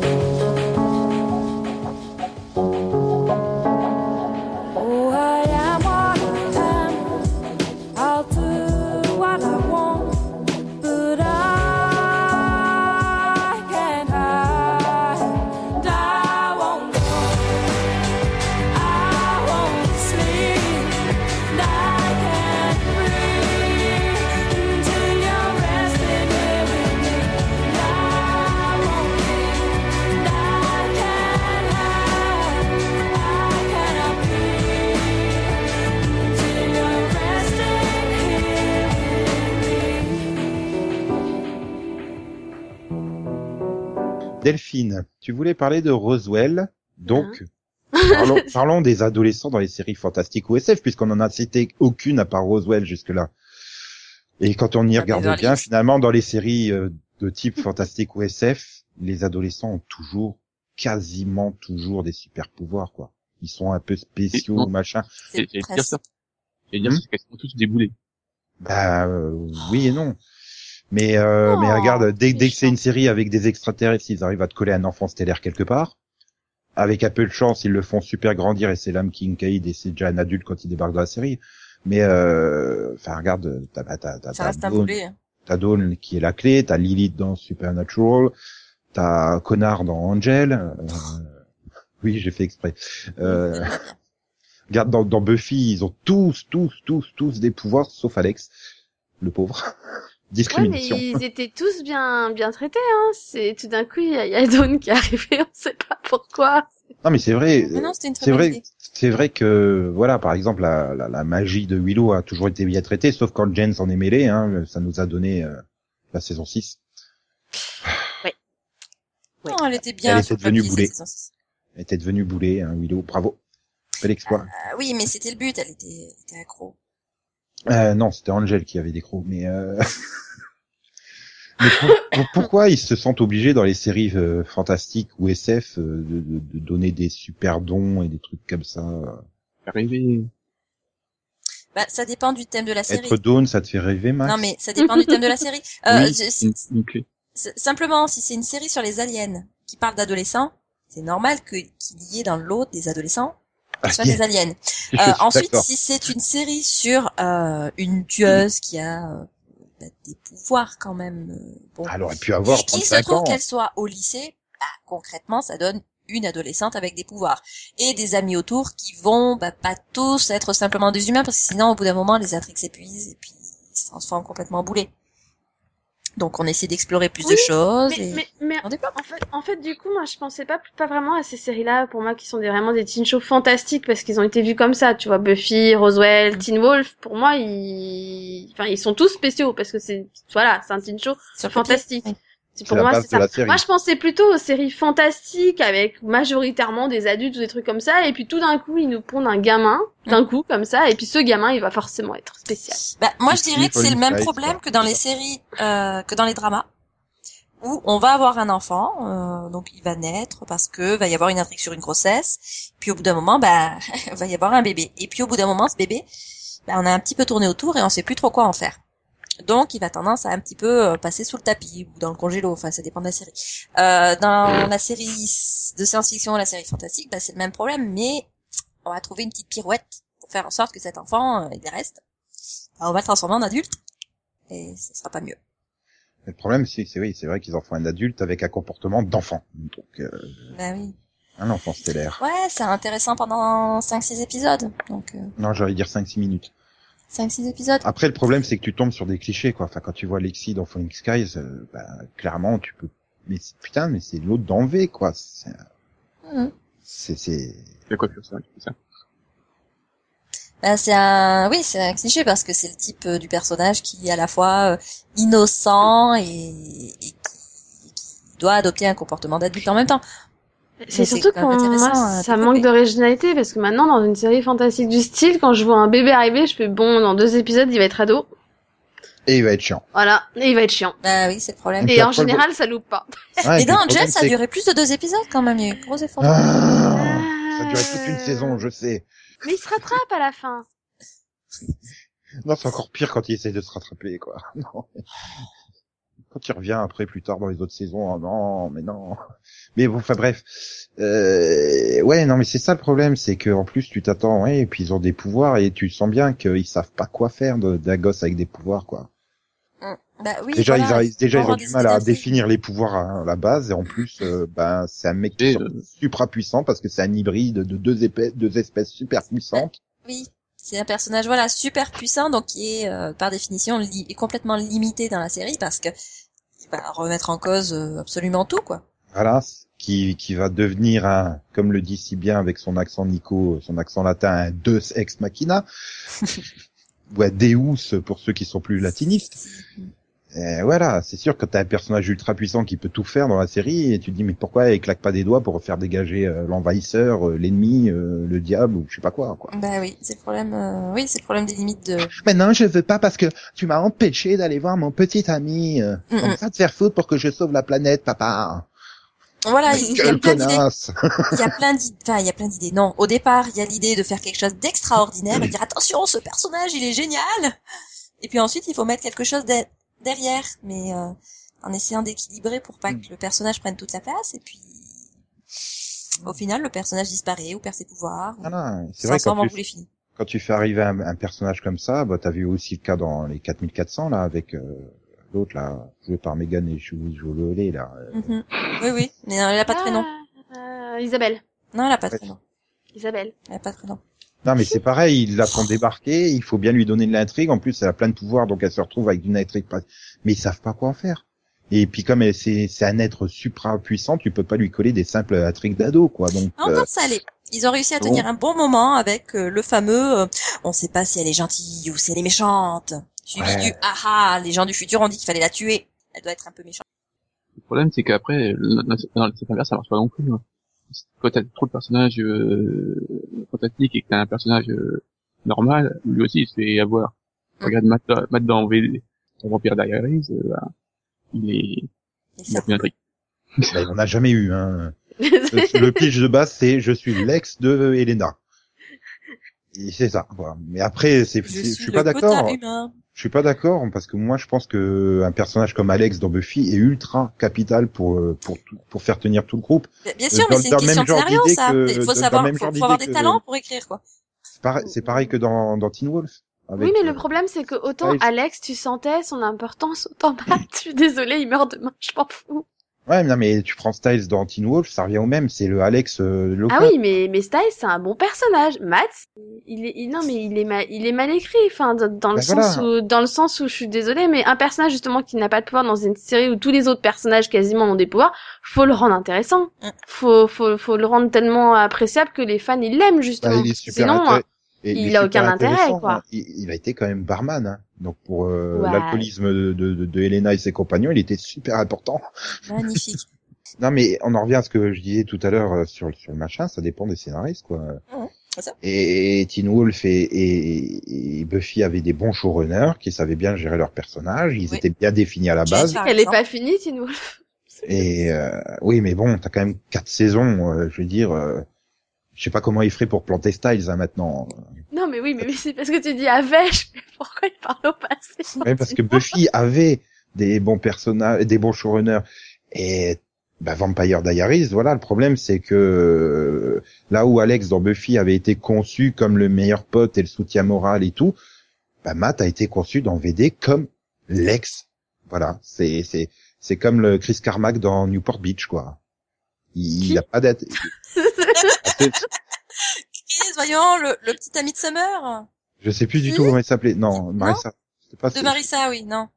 Delphine, tu voulais parler de Roswell, donc Parlons, parlons des adolescents dans les séries fantastiques ou SF, puisqu'on en a cité aucune à part Roswell jusque-là. Et quand on y Ah, regarde bien, finalement, dans les séries euh, de type fantastique ou SF, les adolescents ont toujours, quasiment toujours des super pouvoirs, quoi. Ils sont un peu spéciaux, machin. C'est J'allais dire ça. J'allais dire Hmm. c'est quasiment tous déboulés. Bah euh, oui et non. Mais euh, Oh, mais regarde, dès, dès que c'est une série avec des extraterrestres, ils arrivent à te coller un enfant stellaire quelque part. Avec un peu de chance, ils le font super grandir et c'est l'âme Kincaid et c'est déjà un adulte quand il débarque dans la série. Mais euh, enfin regarde, t'as t'as t'as t'as Dawn, Dawn qui est la clé, t'as Lilith dans Supernatural, t'as Connard dans Angel. euh, oui, j'ai fait exprès. Euh, regarde dans, dans Buffy, ils ont tous, tous, tous, tous des pouvoirs sauf Alex, le pauvre. Ouais, mais Discrimination. ils étaient tous bien, bien traités, hein. C'est, tout d'un coup, il y a, il y a Dawn qui est arrivé, on sait pas pourquoi. Non mais c'est vrai. Mais non, c'était une très C'est bonne vrai, idée. c'est vrai que voilà, par exemple, la, la, la magie de Willow a toujours été bien traitée, sauf quand Jen s'en est mêlé, hein, ça nous a donné euh, la saison 6. Non, elle était bien. Elle était devenue six. Elle était devenue boulet, hein, Willow, bravo. Bel exploit. Ah oui, mais c'était le but, elle était, elle était accro. Euh, non, c'était Angel qui avait des crocs, mais, euh... mais pour- pour- pourquoi ils se sentent obligés dans les séries euh, fantastiques ou SF euh, de, de- de donner des super dons et des trucs comme ça. Arrivé. Bah, ça dépend du thème de la série. Être Dawn, ça te fait rêver, Max? Non, mais ça dépend du thème de la série. Euh, oui, je- simplement, si c'est une série sur les aliens qui parle d'adolescents, c'est normal que qu'il y ait dans l'autre des adolescents qui soient Ah, des aliens. Euh, ensuite, si c'est une série sur euh, une tueuse qui a euh, bah, des pouvoirs quand même, euh, bon, Elle aurait pu avoir qui se 35 trouve qu'elle soit au lycée, bah, concrètement, ça donne une adolescente avec des pouvoirs. Et des amis autour qui vont bah, pas tous être simplement des humains parce que sinon au bout d'un moment les intrigues s'épuisent et puis ils se transforment complètement en boulets. Donc on essaie d'explorer plus Oui, de choses. Mais, et... mais, mais, On développe. en fait, en fait, du coup, moi, je pensais pas, pas vraiment à ces séries-là, pour moi, qui sont des, vraiment des teen shows fantastiques, parce qu'ils ont été vus comme ça, tu vois, Buffy, Roswell, Teen Wolf, pour moi, ils, enfin, ils sont tous spéciaux, parce que c'est, voilà, c'est un teen show Sur fantastique. papier, pour moi, c'est ça. Moi, je pensais plutôt aux séries fantastiques avec majoritairement des adultes ou des trucs comme ça, et puis tout d'un coup, ils nous pondent un gamin, d'un coup, comme ça, et puis ce gamin, il va forcément être spécial. Bah, moi, je dirais que c'est le même problème que dans les séries, euh, que dans les dramas, où on va avoir un enfant, euh, donc il va naître parce que va y avoir une intrigue sur une grossesse, puis au bout d'un moment, bah, va y avoir un bébé, et puis au bout d'un moment, ce bébé, bah, on a un petit peu tourné autour et on sait plus trop quoi en faire. Donc, il va tendance à un petit peu euh, passer sous le tapis ou dans le congélo. Enfin, ça dépend de la série. Euh, dans la série de science-fiction, la série fantastique, bah, c'est le même problème, mais on va trouver une petite pirouette pour faire en sorte que cet enfant, euh, il reste. On va le transformer en adulte et ce sera pas mieux. Le problème, c'est c'est oui, c'est vrai qu'ils en font un adulte avec un comportement d'enfant. Donc, euh, Bah oui. un enfant stellaire. Ouais, c'est intéressant pendant 5-6 épisodes. Donc, euh, Non, j'allais dire 5-6 minutes. 5-6 épisodes. Après, le problème, c'est que tu tombes sur des clichés, quoi. Enfin, quand tu vois Lexi dans Falling Skies, euh, bah, clairement, tu peux... Mais c'est- putain, mais c'est l'autre dans V, quoi. C'est... Mhm. C'est... c'est- coiffure, ça, c'est ça. Bah, c'est un, oui, c'est un cliché parce que c'est le type euh, du personnage qui est à la fois euh, innocent et, et qui, qui doit adopter un comportement d'adulte en même temps. C'est surtout quand moi, à ça manque d'originalité parce que maintenant, dans une série fantastique du style, quand je vois un bébé arriver, je fais bon, dans deux épisodes, il va être ado. Et il va être chiant. Voilà, et il va être chiant. Bah oui, c'est le problème. Et en le- général, ça loupe pas. Ouais, Et dans Angel, ça a duré plus de deux épisodes quand même. Il y a eu gros effort. Ah, ça a duré toute une saison, je sais. Mais il se rattrape à la fin. Non, c'est encore pire quand il essaie de se rattraper, quoi. Non. Quand il revient après, plus tard dans les autres saisons, oh non, mais non. Mais bon, enfin bref. Euh, ouais, non, mais c'est ça le problème, c'est que en plus tu t'attends, ouais, et puis ils ont des pouvoirs et tu sens bien qu'ils savent pas quoi faire de- d'un gosse avec des pouvoirs, quoi. Bah oui. déjà, voilà, ils, arrivent- déjà, ils ont du mal à définir les pouvoirs à la base, et en plus, euh, ben, c'est un mec qui est euh, supra puissant parce que c'est un hybride de deux, épais, deux espèces super puissantes. Oui, c'est un personnage voilà super puissant donc qui est euh, par définition li- complètement limité dans la série parce que va remettre en cause euh, absolument tout quoi. Voilà, qui, qui va devenir un, comme le dit si bien avec son accent Nico, son accent latin, un Deus ex machina, ou un Deus pour ceux qui sont plus latinistes. Euh, voilà, c'est sûr que t'as un personnage ultra puissant qui peut tout faire dans la série et tu te dis mais pourquoi il claque pas des doigts pour faire dégager euh, l'envahisseur, euh, l'ennemi, euh, le diable ou je sais pas quoi quoi. Bah oui, c'est le problème. euh, Oui, c'est le problème des limites de. Mais non, je veux pas parce que tu m'as empêché d'aller voir mon petit ami. Euh, Mm, On mm. va te faire foutre pour que je sauve la planète, papa. Voilà, il y a plein d'idées. Il y a plein d'idées. Enfin, il y a plein d'idées. Non, au départ, il y a l'idée de faire quelque chose d'extraordinaire et dire attention, ce personnage, il est génial. Et puis ensuite, il faut mettre quelque chose derrière, mais euh, en essayant d'équilibrer pour pas que le personnage prenne toute la place. Et puis, au final, le personnage disparaît ou perd ses pouvoirs. ou Ah non, c'est vrai quand tu, fini. quand tu fais arriver un, un personnage comme ça, bah t'as vu aussi le cas dans les 4400 là avec euh, l'autre là joué par Megan et Julie Jololé là. Euh, Mhm. Oui, oui, mais non, elle a pas de prénom. Ah, euh, Isabelle. Non, elle a pas de Ouais. prénom. Isabelle. Elle a pas de prénom. Non mais c'est pareil, ils la font débarquer, il faut bien lui donner de l'intrigue. En plus, elle a plein de pouvoirs, donc elle se retrouve avec une intrigue. pas- Mais ils savent pas quoi en faire. Et puis comme elle- c'est c'est un être supra puissant, tu peux pas lui coller des simples intrigues d'ado quoi. Donc Ah, euh, Encore ça allait. Ils ont réussi à tenir un bon moment avec euh, le fameux euh, on sait pas si elle est gentille ou si elle est méchante. Suivi Ouais. du ah ah, les gens du futur ont dit qu'il fallait la tuer. Elle doit être un peu méchante. Le problème, c'est qu'après, le- dans le cet inverse, ça marche pas non plus. hein. Quand t'as trop de personnages euh, fantastiques et que t'as un personnage euh, normal, lui aussi il se fait avoir. Mm. Regarde Matt, Matt dans V, dans Vampire Diaries, euh, bah, il est, il a ça. plus d'intrigue. bah, on n'a jamais eu. Hein. le, le pitch de base, c'est je suis l'ex de Elena. Et c'est ça. Voilà. Mais après, c'est, Je je suis pas d'accord. Je suis pas d'accord parce que moi je pense que un personnage comme Alex dans Buffy est ultra capital pour euh, pour pour faire tenir tout le groupe. Bien sûr, dans- mais c'est une question même de scénario, ça. que- Il faut savoir, faut, avoir des que- talents pour écrire, quoi. C'est pareil, c'est pareil que dans dans Teen Wolf. avec, Oui, mais le euh, problème, c'est que autant. Alex, tu sentais son importance, autant Matt, je suis désolée, il meurt demain, je m'en fous. Ouais, mais non, mais tu prends Styles dans Teen Wolf, ça revient au même. C'est le Alex euh, local. Ah oui, mais, mais Styles, c'est un bon personnage. Matt, il est, il- non, mais il est mal, il est mal écrit, enfin, dans, dans le Ben sens où, dans le sens où je suis désolée, mais un personnage, justement, qui n'a pas de pouvoir dans une série où tous les autres personnages quasiment ont des pouvoirs, faut le rendre intéressant. Mm. Faut, faut, faut le rendre tellement appréciable que les fans, ils l'aiment, Bah, justement. il est super Sinon, et il a aucun intérêt, quoi. hein. Il, il a été quand même barman, hein. donc pour euh, Ouais. l'alcoolisme de, de, de, de Elena et ses compagnons, il était super important. Magnifique. Non, mais on en revient à ce que je disais tout à l'heure euh, sur, le- sur le machin, ça dépend des scénaristes, quoi. c'est ça. Et, et Teen Wolf et, et, et Buffy avaient des bons showrunners qui savaient bien gérer leurs personnages, ils Oui. étaient bien définis à la Jane, base. Elle est exemple. pas finie, Teen Wolf. Et euh, oui, mais bon, t'as quand même quatre saisons, euh, je veux dire. Je sais pas comment ils feraient pour planter Styles hein, maintenant. Non, mais oui, mais, mais c'est parce que tu dis Avèche, mais pourquoi il parle au passé? Ouais, parce que Buffy avait des bons personnages, des bons showrunners. Et bah, Vampire Diaries, voilà, le problème c'est que là où Alex dans Buffy avait été conçu comme le meilleur pote et le soutien moral et tout, bah, Matt a été conçu dans VD comme l'ex. Voilà, c'est c'est c'est comme le Chris Carmack dans Newport Beach, quoi. Il, il a pas d'être. Chris, voyons, le, le petit ami de Summer. Je sais plus du tout comment il s'appelait. Non, Non Marissa. C'est pas De Marissa, oui, non.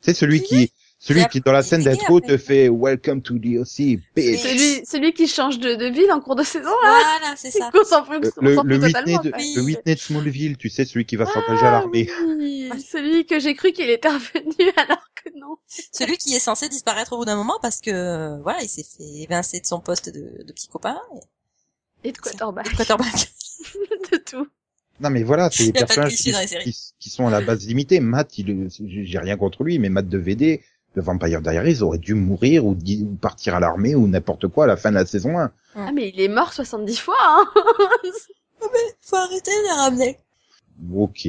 C'est celui qui, celui qui dans la scène d'intro te fait Welcome to the OC, bitch. Celui, celui qui change de, de ville en cours de saison, là. Voilà, c'est ça. On s'en fout, Le, on s'en le, fout Whitney totalement. de. Oui. le Whitney de Smallville, tu sais, celui qui va s'engager à Ah, l'armée. oui, celui que j'ai cru qu'il était revenu alors que non. Celui qui est censé disparaître au bout d'un moment parce que, voilà, il s'est fait évincer de son poste de, de petit copain Et de quarterback. et de quarterback. de tout. Non, mais voilà, c'est les Il y a pas de personnages qui, sont à la base limitée. Matt, il, j'ai rien contre lui, mais Matt de VD, de Vampire Diaries, aurait dû mourir ou, di- ou partir à l'armée ou n'importe quoi à la fin de la saison 1. Ah, mais il est mort 70 fois, hein. Faut arrêter de les ramener. Ok.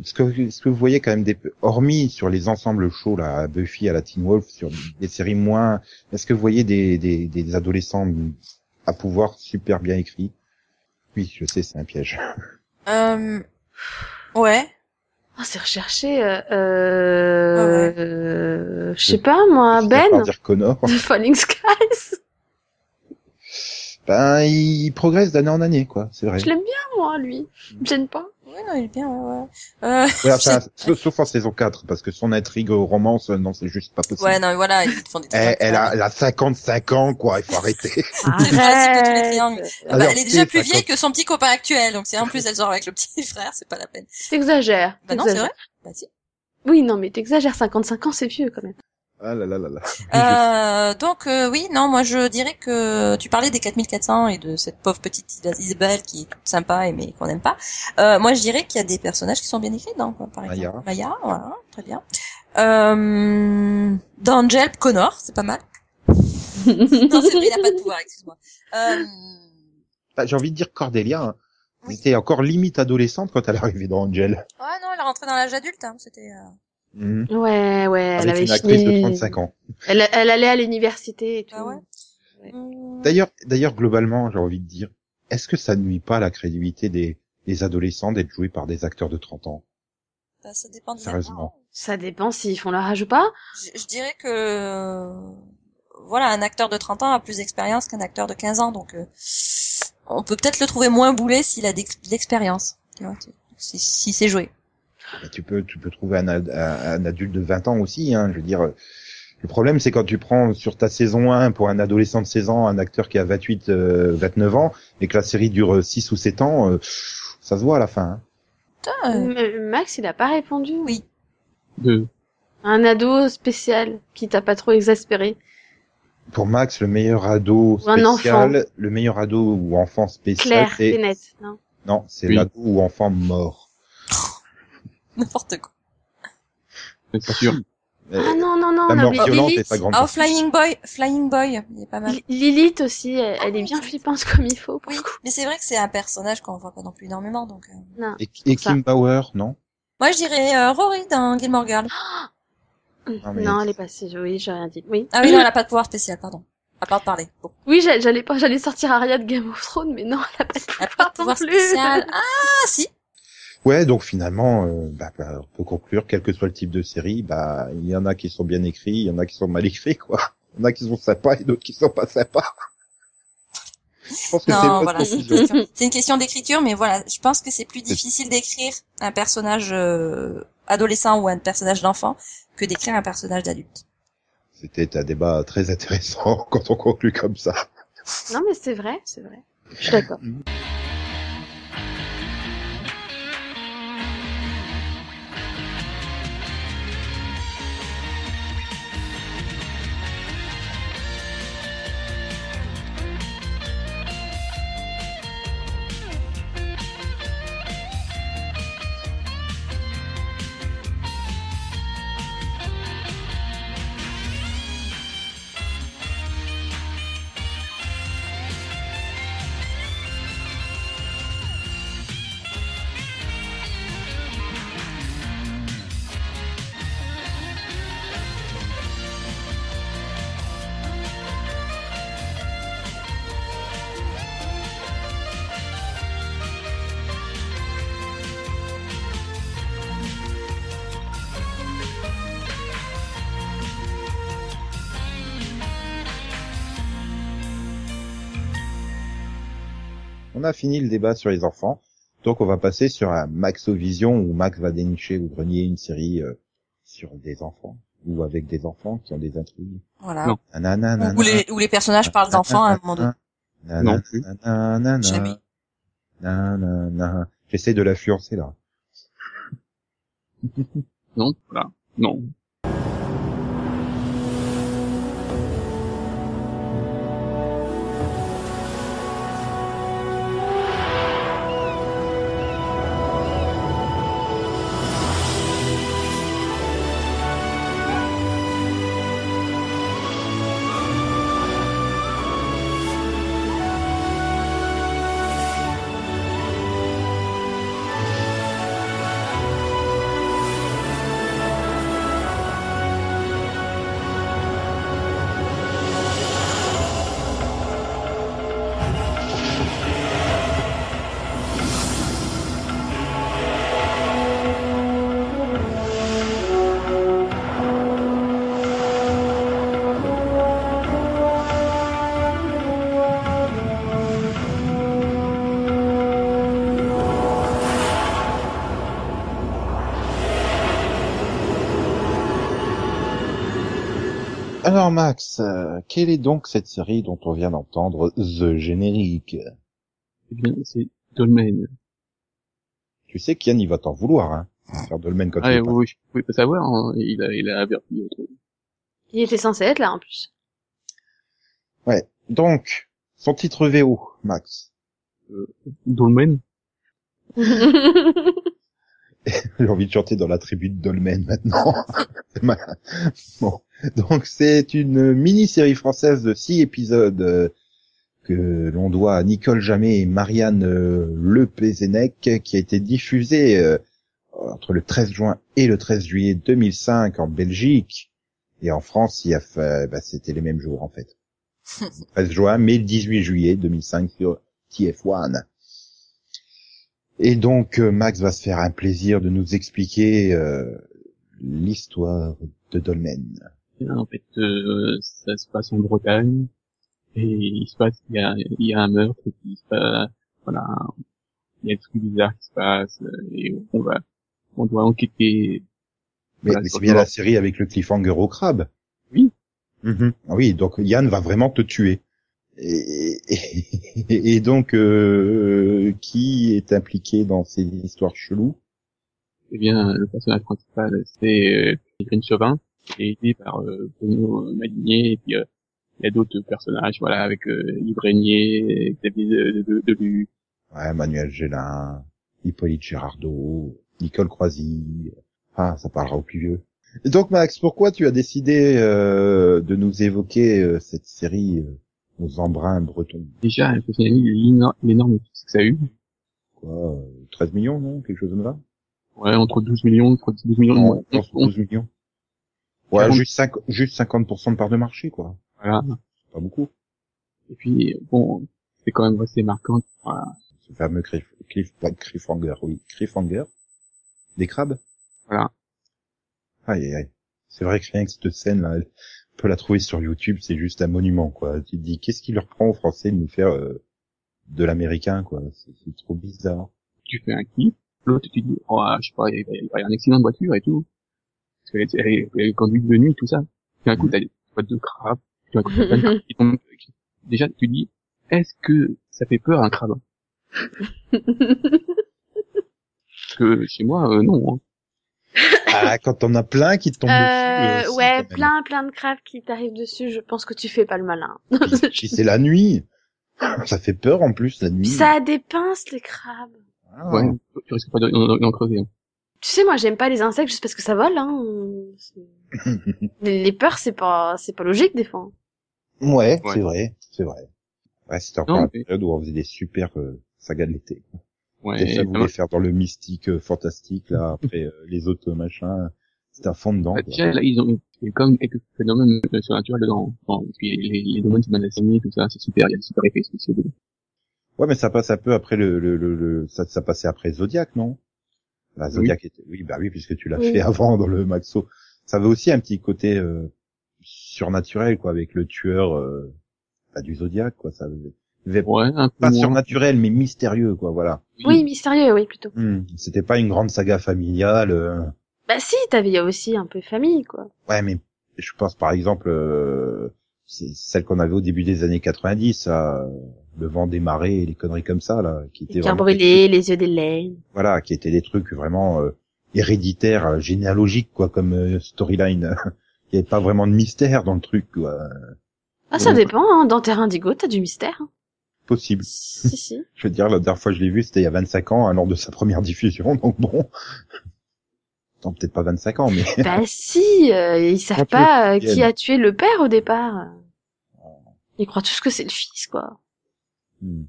Est-ce que, est-ce que vous voyez quand même des, hormis sur les ensembles chauds, là, à Buffy, à la Teen Wolf, sur des séries moins, est-ce que vous voyez des, des, des adolescents à pouvoir super bien écrits? Oui, je sais, c'est un piège. Euh, ouais. Oh, c'est recherché, euh, euh, Ouais, euh, je sais pas, moi, Je Ben, pas dire Connor. de Falling Skies. Ben, il progresse d'année en année, quoi, c'est vrai. Je l'aime bien, moi, lui. Il me gêne pas. Ouais, non, il est bien, ouais, ouais. Euh, Ouais, enfin, sauf- en saison 4, parce que son intrigue au romance, euh, non, c'est juste pas possible. ouais, non, mais voilà, ils font des trucs. elle, elle a, elle a 55 ans, quoi, il faut arrêter. C'est les triangles. Bah, Alors, elle est déjà c'est plus 50. vieille que son petit copain actuel, donc si en plus elle sort avec le petit frère, c'est pas la peine. T'exagères. Bah non, c'est vrai. Bah si. Oui, non, mais t'exagères, 55 ans, c'est vieux quand même. Ah là là là là. Euh, donc euh, oui, non, moi je dirais que tu parlais des 4400 et de cette pauvre petite Isabelle qui est toute sympa et mais qu'on n'aime pas. Euh, moi je dirais qu'il y a des personnages qui sont bien écrits dedans, quoi, par exemple. Maya. Maya, voilà, très bien. Euh, dans Angel, Connor, c'est pas mal. non, c'est vrai, il a pas de pouvoir, excuse-moi. Euh, Bah, J'ai envie de dire Cordelia. Hein. Oui. Elle était encore limite adolescente quand elle est arrivée dans Angel. ouais, non, elle est rentrée dans l'âge adulte, hein, c'était... Mhm. Ouais, ouais, elle Avec avait une actrice fini. de 35 ans. Elle, elle allait à l'université et tout. Ah ouais Ouais. hum, D'ailleurs, d'ailleurs, globalement, j'ai envie de dire, est-ce que ça nuit pas à la crédibilité des, des adolescents d'être joués par des acteurs de 30 ans? Bah, ça dépend Sérieusement. Ça dépend s'ils font leur âge ou pas. Je, je dirais que euh, voilà, un acteur de 30 ans a plus d'expérience qu'un acteur de 15 ans, donc euh, on peut peut-être le trouver moins boulé s'il a de l'expérience, tu vois, tu- si, si c'est joué. Bah, tu peux, tu peux trouver un, un, un adulte de 20 ans aussi. Hein, je veux dire, euh, le problème, c'est quand tu prends sur ta saison 1 pour un adolescent de 16 ans un acteur qui a 28, euh, 29 ans et que la série dure 6 ou 7 ans, euh, ça se voit à la fin. hein. Putain, euh, Max, il a pas répondu. Oui. De, Un ado spécial qui t'a pas trop exaspéré. Pour Max, le meilleur ado spécial, le meilleur ado ou enfant spécial, Claire, c'est c'est net. Non? non, c'est Oui. l'ado ou enfant mort. n'importe quoi. c'est pas sûr. Euh, Ah non, non, non, la mort oublié violente Lilith. est pas grande. Ah, oh. Flying Boy, Flying Boy, il est pas mal. Li- Lilith aussi, elle, elle est bien flippante comme il faut. pour Oui, le coup. mais c'est vrai que c'est un personnage qu'on voit pas non plus énormément, donc. euh. Non. Et, et ça. Kim Bauer, non? Moi, je dirais euh, Rory dans Gilmore Girls. Non, mais- Non, elle est passée. Oui, j'ai rien dit. Oui. Ah oui, non, elle a pas de pouvoir spécial, pardon. À part de parler. Bon. Oui, j'a- j'allais pas, j'allais sortir Arya de Game of Thrones, mais non, elle a pas de a pas de pouvoir pouvoir non plus. spécial. Ah, si. Ouais, donc finalement, euh, bah, bah, on peut conclure, quel que soit le type de série, bah, il y en a qui sont bien écrits, il y en a qui sont mal écrits, quoi. Il y en a qui sont sympas et d'autres qui sont pas sympas. Je pense que c'est Non, une voilà, bonne c'est une conclusion. question, c'est une question d'écriture, mais voilà, je pense que c'est plus difficile d'écrire un personnage euh, adolescent ou un personnage d'enfant que d'écrire un personnage d'adulte. C'était un débat très intéressant quand on conclut comme ça. Non, mais c'est vrai, c'est vrai. Je suis d'accord. On a fini le débat sur les enfants, donc on va passer sur un Maxovision où Max va dénicher ou grenier une série euh, sur des enfants ou avec des enfants qui ont des intrigues. Voilà. Non. Nanana, Où les, où les personnages parlent d'enfants à un moment donné. Non plus. Nanana, Jamais. J'essaie de l'influencer là. Non, voilà. Non. Alors Max, euh, quelle est donc cette série dont on vient d'entendre The générique Eh bien, c'est Dolmen. Tu sais qu'Yann il va t'en vouloir, hein Faire Dolmen quand Ah, il est oui, pas- oui, je pouvais pas savoir, hein. il a, il a averti. euh, Il était censé être là en plus. Ouais. Donc, son titre VO, Max. Dolmen. J'ai envie de chanter dans la tribu de Dolmen maintenant. Bon. Donc c'est une mini-série française de six épisodes euh, que l'on doit à Nicole Jamet et Marianne euh, Le Pézennec, qui a été diffusée euh, entre le 13 juin et le 13 juillet 2005 en Belgique. Et en France, il y a fait, bah, c'était les mêmes jours en fait. 13 juin, mais le 18 juillet 2005 sur TF1. Et donc euh, Max va se faire un plaisir de nous expliquer euh, l'histoire de Dolmen. En fait, euh, ça se passe en Bretagne et il se passe, il y a, il y a un meurtre qui se passe, voilà, il y a des trucs bizarres qui se passent et on va, on doit enquêter. Mais, Voilà, mais sur c'est bien la série avec le cliffhanger au crabe. Oui. Mhm. Ah Oui, donc Yann va vraiment te tuer. Et, et, et donc, euh, qui est impliqué dans ces histoires cheloues? Eh bien, le personnage principal, c'est euh, Green Chauvin, qui est aidé par euh, Bruno Madinier, et puis euh, il y a d'autres personnages, voilà, avec euh, Yves Régnier, Xavier de, de, de, Ouais, Manuel Gélin, Hippolyte Girardot, Nicole Croisy. Ah, ça parlera au plus vieux. Et donc Max, pourquoi tu as décidé euh, de nous évoquer euh, cette série euh, aux embruns bretons Déjà, l'éno- l'énorme succès que ça a eu. Quoi, euh, 13 millions, non Quelque chose comme ça? Ouais, entre 12 millions, 12 millions, Non, on- non, c'est 12 millions. Ouais, 40. juste, 5, juste 50% de part de marché, quoi. voilà. C'est pas beaucoup. Et puis, bon, c'est quand même assez marquant. Voilà. Ce fameux cliff, cliff, cliffhanger, oui, cliffhanger. Des crabes? Voilà. Aïe, aïe, aïe. C'est vrai que rien que cette scène-là, elle- on peut la trouver sur YouTube, c'est juste un monument, quoi. Tu te dis, qu'est-ce qui leur prend aux Français de nous faire euh, de l'américain, quoi? C'est trop bizarre. Tu fais un clip, l'autre, tu dis, oh, je sais pas, il y a- il y a un accident de voiture et tout. Parce qu'elle est- elle elle est conduite de nuit, tout ça. Puis un coup, t'as des boîtes de crabes, tu as plein de crabes qui tombent. Déjà, tu dis, est-ce que ça fait peur un crabe? Parce que chez moi, euh, non. Hein. Ah, quand on a plein qui te tombent Euh, dessus. euh, si, ouais, plein, plein de crabes qui t'arrivent dessus. Je pense que tu fais pas le malin. Puis, puis c'est la nuit. Ça fait peur en plus la nuit. Ça a des pinces, les crabes. Ah. Ouais, tu risques pas d'en- crever. hein. Tu sais, moi, j'aime pas les insectes juste parce que ça vole, hein. Les, les peurs, c'est pas, c'est pas logique, des fois. Ouais, Ouais. c'est vrai, c'est vrai. Ouais, c'était encore Non, la mais- période où on faisait des super euh, sagas de l'été. Ouais, Et ça ça voulait faire dans le mystique euh, fantastique là après euh, les autres machins. C'était à fond dedans. Bah, déjà, là, ils ont, il y a quand même quelques phénomènes surnaturels dedans. Parce que les, les domaines de Manassini, tout ça, c'est super, il y a des super effets spéciaux dedans. Ouais, mais ça passe un peu après le, le, le, le- ça, ça passait après Zodiac, non? Bah, Zodiac était, oui, bah oui, puisque tu l'as Oui. fait avant dans le Maxo. Ça avait aussi un petit côté euh, surnaturel, quoi, avec le tueur euh, bah, du Zodiac, quoi. Ça avait Ouais, un peu pas moins. surnaturel, mais mystérieux, quoi. Voilà. Oui, mystérieux, oui, plutôt. Hmm, C'était pas une grande saga familiale. euh, Bah si, t'avais il y a aussi un peu famille, quoi. Ouais, mais je pense par exemple euh, c'est celle qu'on avait au début des années 90, euh, le vent des marées et les conneries comme ça là, qui étaient Les vraiment brûlés, les yeux d'Hélène. voilà, qui étaient des trucs vraiment euh, héréditaires, euh, généalogiques quoi, comme euh, storyline. Il n'y avait pas vraiment de mystère dans le truc, quoi. Ah, ça dépend, hein. Dans Terre Indigo, t'as du mystère. hein. Possible. si, si. Je veux dire, la dernière fois que je l'ai vu, c'était il y a 25 ans, hein, lors de sa première diffusion, donc bon. Non, peut-être pas 25 ans, mais bah si, euh, ils savent pas euh, qui a tué le père au départ. Ils croient tous que c'est le fils, quoi. Hmm.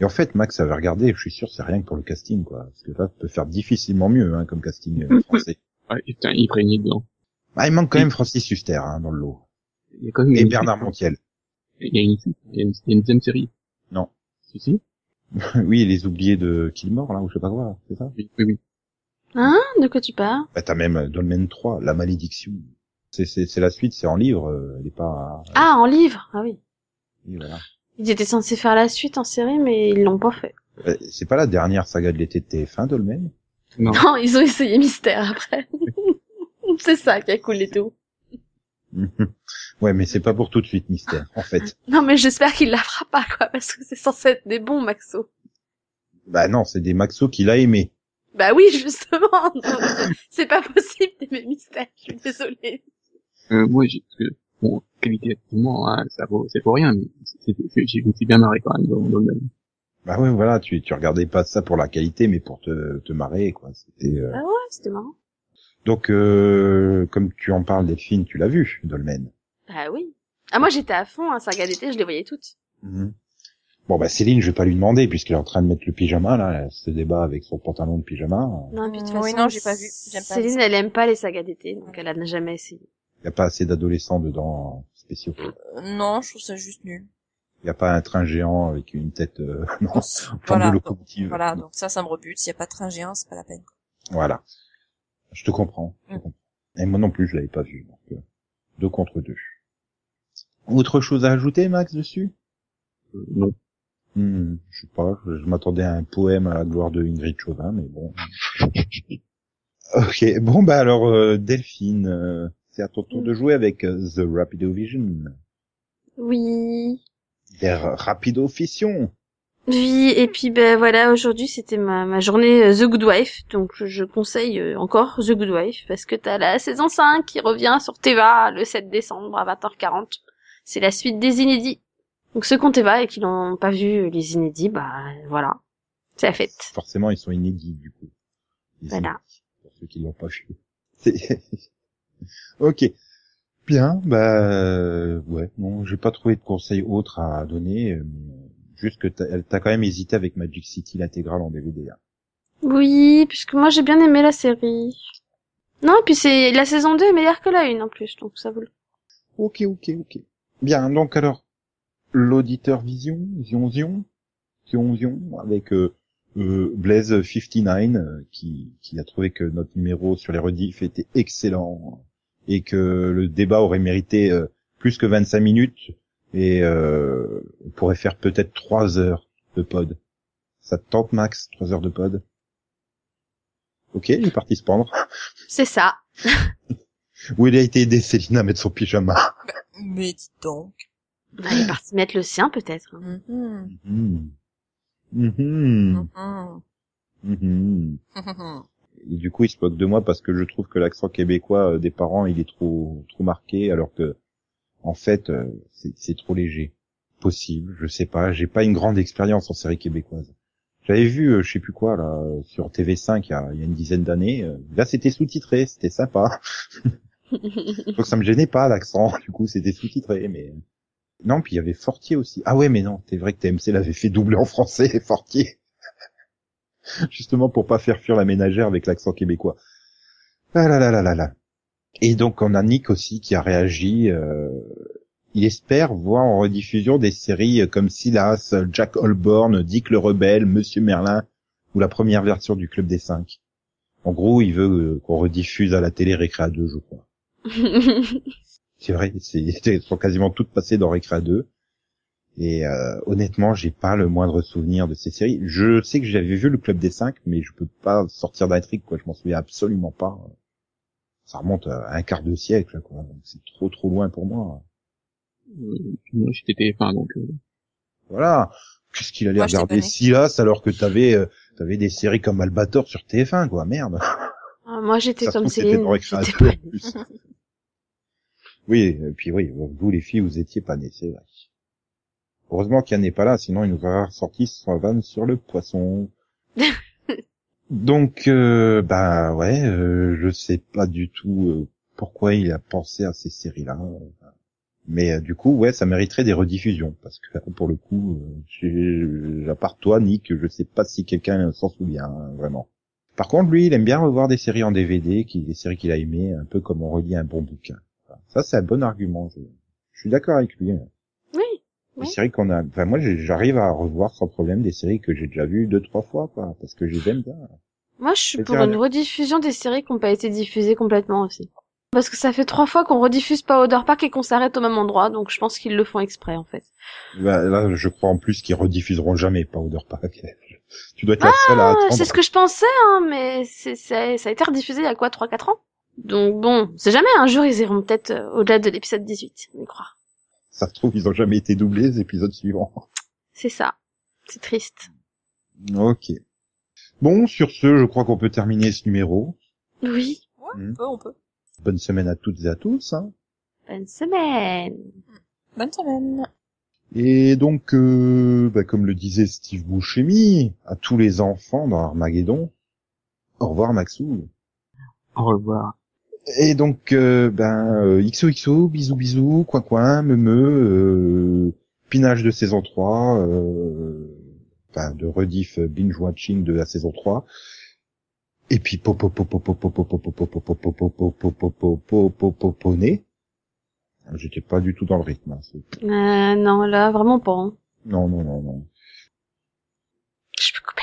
Et en fait, Max avait regardé, je suis sûr, c'est rien que pour le casting, quoi. Parce que là, tu peux faire difficilement mieux, hein, comme casting euh, français. Ouais, putain, il prégnait dedans. Ah, il manque quand même Francis Huster, hein, dans le lot. Il y a quand même Et Bernard suite. Montiel. Il y a une il y a une, il y a une deuxième série. Non. Si, si. oui, les oubliés de Kilmore, là, ou je sais pas quoi, c'est ça? Oui, oui, oui. Hein? De quoi tu parles? Bah, t'as même euh, Dolmen 3, La Malédiction. C'est, c'est, c'est la suite, c'est en livre, euh, elle est pas... Ah, en livre Ah oui. Oui, voilà. Ils étaient censés faire la suite en série, mais ils l'ont pas fait. Euh, C'est pas la dernière saga de l'été de TF1, Dolmen? Non. Non, ils ont essayé Mystère après. c'est ça qui a coulé tout. ouais, mais c'est pas pour tout de suite, Mystère, en fait. Non, mais j'espère qu'il la fera pas, quoi, parce que c'est censé être des bons Maxo. Bah non, c'est des Maxo qu'il a aimé. Bah oui, justement. non, c'est pas possible d'aimer Mystère. Je suis désolée. Euh, moi, j'ai, parce que, bon, qualitativement, hein, ça vaut, c'est pour rien, mais j'ai aussi bien marré quand même dans, dans le Bah ouais, voilà, tu, tu regardais pas ça pour la qualité, mais pour te, te marrer, quoi. C'était, euh, Ah ouais, c'était marrant. Donc, euh, comme tu en parles, Delphine, tu l'as vu, Dolmen. Ah oui. Ah moi j'étais à fond, hein, saga d'été, je les voyais toutes. Mhm. Bon, bah Céline, je vais pas lui demander, puisqu'elle est en train de mettre le pyjama, là, elle se débat avec son pantalon de pyjama. Non, puis de toute oui, façon, non, j'ai pas vu. J'aime pas Céline, elle aime pas les sagas d'été, donc elle n'a jamais essayé. Il y a pas assez d'adolescents dedans, spéciaux. Euh, Non, je trouve ça juste nul. Y a pas un train géant avec une tête, euh, non, Voilà, de donc, locomotive. voilà, donc ça, ça me rebute. S'il y a pas de train géant, c'est pas la peine. Voilà. Je te comprends. je te Mm. comprends. Et moi non plus, je l'avais pas vu. Donc, euh, deux contre deux. Autre chose à ajouter, Max, dessus? Euh, non. Hmm, Je sais pas, je, m'attendais à un poème à la gloire de Ingrid Chauvin, mais bon. ok, bon bah alors, euh, Delphine, euh, c'est à ton tour de jouer avec euh, The Rapido Vision. Oui. Der Rapido Fission. Oui, et puis ben voilà, aujourd'hui c'était ma, ma journée euh, The Good Wife, donc je, conseille euh, encore The Good Wife, parce que t'as la saison 5 qui revient sur Teva le 7 décembre à 20h40. C'est la suite des inédits. Donc ceux qui ont Teva et qui n'ont pas vu les inédits, bah voilà, c'est la fête. Forcément, ils sont inédits, du coup. Voilà. Pour ceux qui l'ont pas vu. Ok. Bien, bah, euh, ouais, non, j'ai pas trouvé de conseils autres à donner, mais juste que t'as t'as quand même hésité avec Magic City, l'intégrale en DVD. hein. Oui, puisque moi j'ai bien aimé la série. Non, et puis c'est la saison 2 est meilleure que la 1 en plus, donc ça vaut le Ok, ok, ok. Bien, donc alors, l'auditeur Vision, Zion Zion, Zion Zion, avec euh, euh, Blaze 59, euh, qui, qui a trouvé que notre numéro sur les rediffs était excellent, et que le débat aurait mérité euh, plus que 25 minutes, et euh, on pourrait faire peut-être 3 heures de pod. Ça te tente, Max, 3 heures de pod? Ok, il est parti se pendre. C'est ça. Où il a été aidé Céline à mettre son pyjama? Mais dis donc. Bah, il est parti mettre le sien peut-être. Mhm. Mhm. Mhm. Mhm. Mhm. Mhm. Et du coup, il se moque de moi parce que je trouve que l'accent québécois euh, des parents, il est trop trop marqué, alors que en fait, euh, c'est trop léger. Possible, je sais pas. J'ai pas une grande expérience en série québécoise. J'avais vu, euh, je sais plus quoi là, euh, sur TV5 il y a, il y a une dizaine d'années. euh, Là, c'était sous-titré, c'était sympa. Donc ça me gênait pas l'accent. Du coup, c'était sous-titré, mais non. Puis il y avait Fortier aussi. Ah ouais, mais non, c'est vrai que TMC l'avait fait doubler en français, Fortier. Justement pour pas faire fuir la ménagère avec l'accent québécois. Ah là là là là là. Et donc on a Nick aussi qui a réagi. euh, il espère voir en rediffusion des séries comme Silas, Jack Holborn, Dick le Rebelle, Monsieur Merlin ou la première version du Club des Cinq. En gros, il veut euh, qu'on rediffuse à la télé Récréa 2, je crois. C'est vrai, c'est, elles sont quasiment toutes passées dans Récréa 2. Et euh, honnêtement, j'ai pas le moindre souvenir de ces séries. Je sais que j'avais vu le Club des Cinq, mais je peux pas sortir d'intrigue, quoi. Je m'en souviens absolument pas. Ça remonte à un quart de siècle, quoi. Donc c'est trop trop loin pour moi. Euh, moi, j'étais TF1, donc euh, Voilà. Qu'est-ce qu'il allait Moi, regarder. Silas alors que t'avais euh, t'avais des séries comme Albator sur TF1, quoi. Merde. Ah, moi j'étais comme Céline. dans Récréa j'étais 2, pas en plus. Oui, et puis oui, vous les filles, vous étiez pas nées, c'est vrai. Heureusement qu'Yann n'est pas là, sinon il nous aurait ressorti son vanne sur le poisson. Donc, euh, bah ouais, euh, je sais pas du tout euh, pourquoi il a pensé à ces séries-là. Mais euh, du coup, ouais, ça mériterait des rediffusions, parce que pour le coup, euh, à part toi, Nick, je sais pas si quelqu'un s'en souvient, hein, vraiment. Par contre, lui, il aime bien revoir des séries en DVD, qui, des séries qu'il a aimées, un peu comme on relit un bon bouquin. Ça, c'est un bon argument. Je, je suis d'accord avec lui. hein. Oui. séries qu'on a, enfin moi, j'arrive à revoir sans problème des séries que j'ai déjà vues deux, trois fois, quoi, parce que je les aime bien. Moi je suis pour ça, une rediffusion des séries qui n'ont pas été diffusées complètement aussi. Parce que ça fait trois fois qu'on rediffuse pas Powder Park et qu'on s'arrête au même endroit, donc je pense qu'ils le font exprès en fait. Bah, là, je crois en plus qu'ils rediffuseront jamais Powder Pack. tu dois être la seule à Ah, attendre. c'est ce que je pensais, hein, mais c'est, c'est- ça a été rediffusé il y a quoi, 3-4 ans? Donc bon, c'est jamais, un jour ils iront peut-être euh, au-delà de l'épisode 18, on y croit. Ça se trouve, ils ont jamais été doublés, les épisodes suivants. C'est ça. C'est triste. Ok. Bon, sur ce, je crois qu'on peut terminer ce numéro. Oui. Ouais, Hmm. on peut, on peut. Bonne semaine à toutes et à tous. hein. Bonne semaine. Bonne semaine. Et donc, euh, bah, comme le disait Steve Buscemi, à tous les enfants dans Armageddon, au revoir Maxou. Au revoir. Et donc, euh, ben, euh, XOXO, bisous bisous, coin coin, me me, euh, pinage de saison 3, euh, enfin, de rediff euh, binge watching de la saison 3. Et puis popo popo popo popo popo popo popo popo popo popo popo né. J'étais pas du tout dans le rythme. hein, Euh, non, là, vraiment pas. hein. Non, non, non, non. Je peux couper.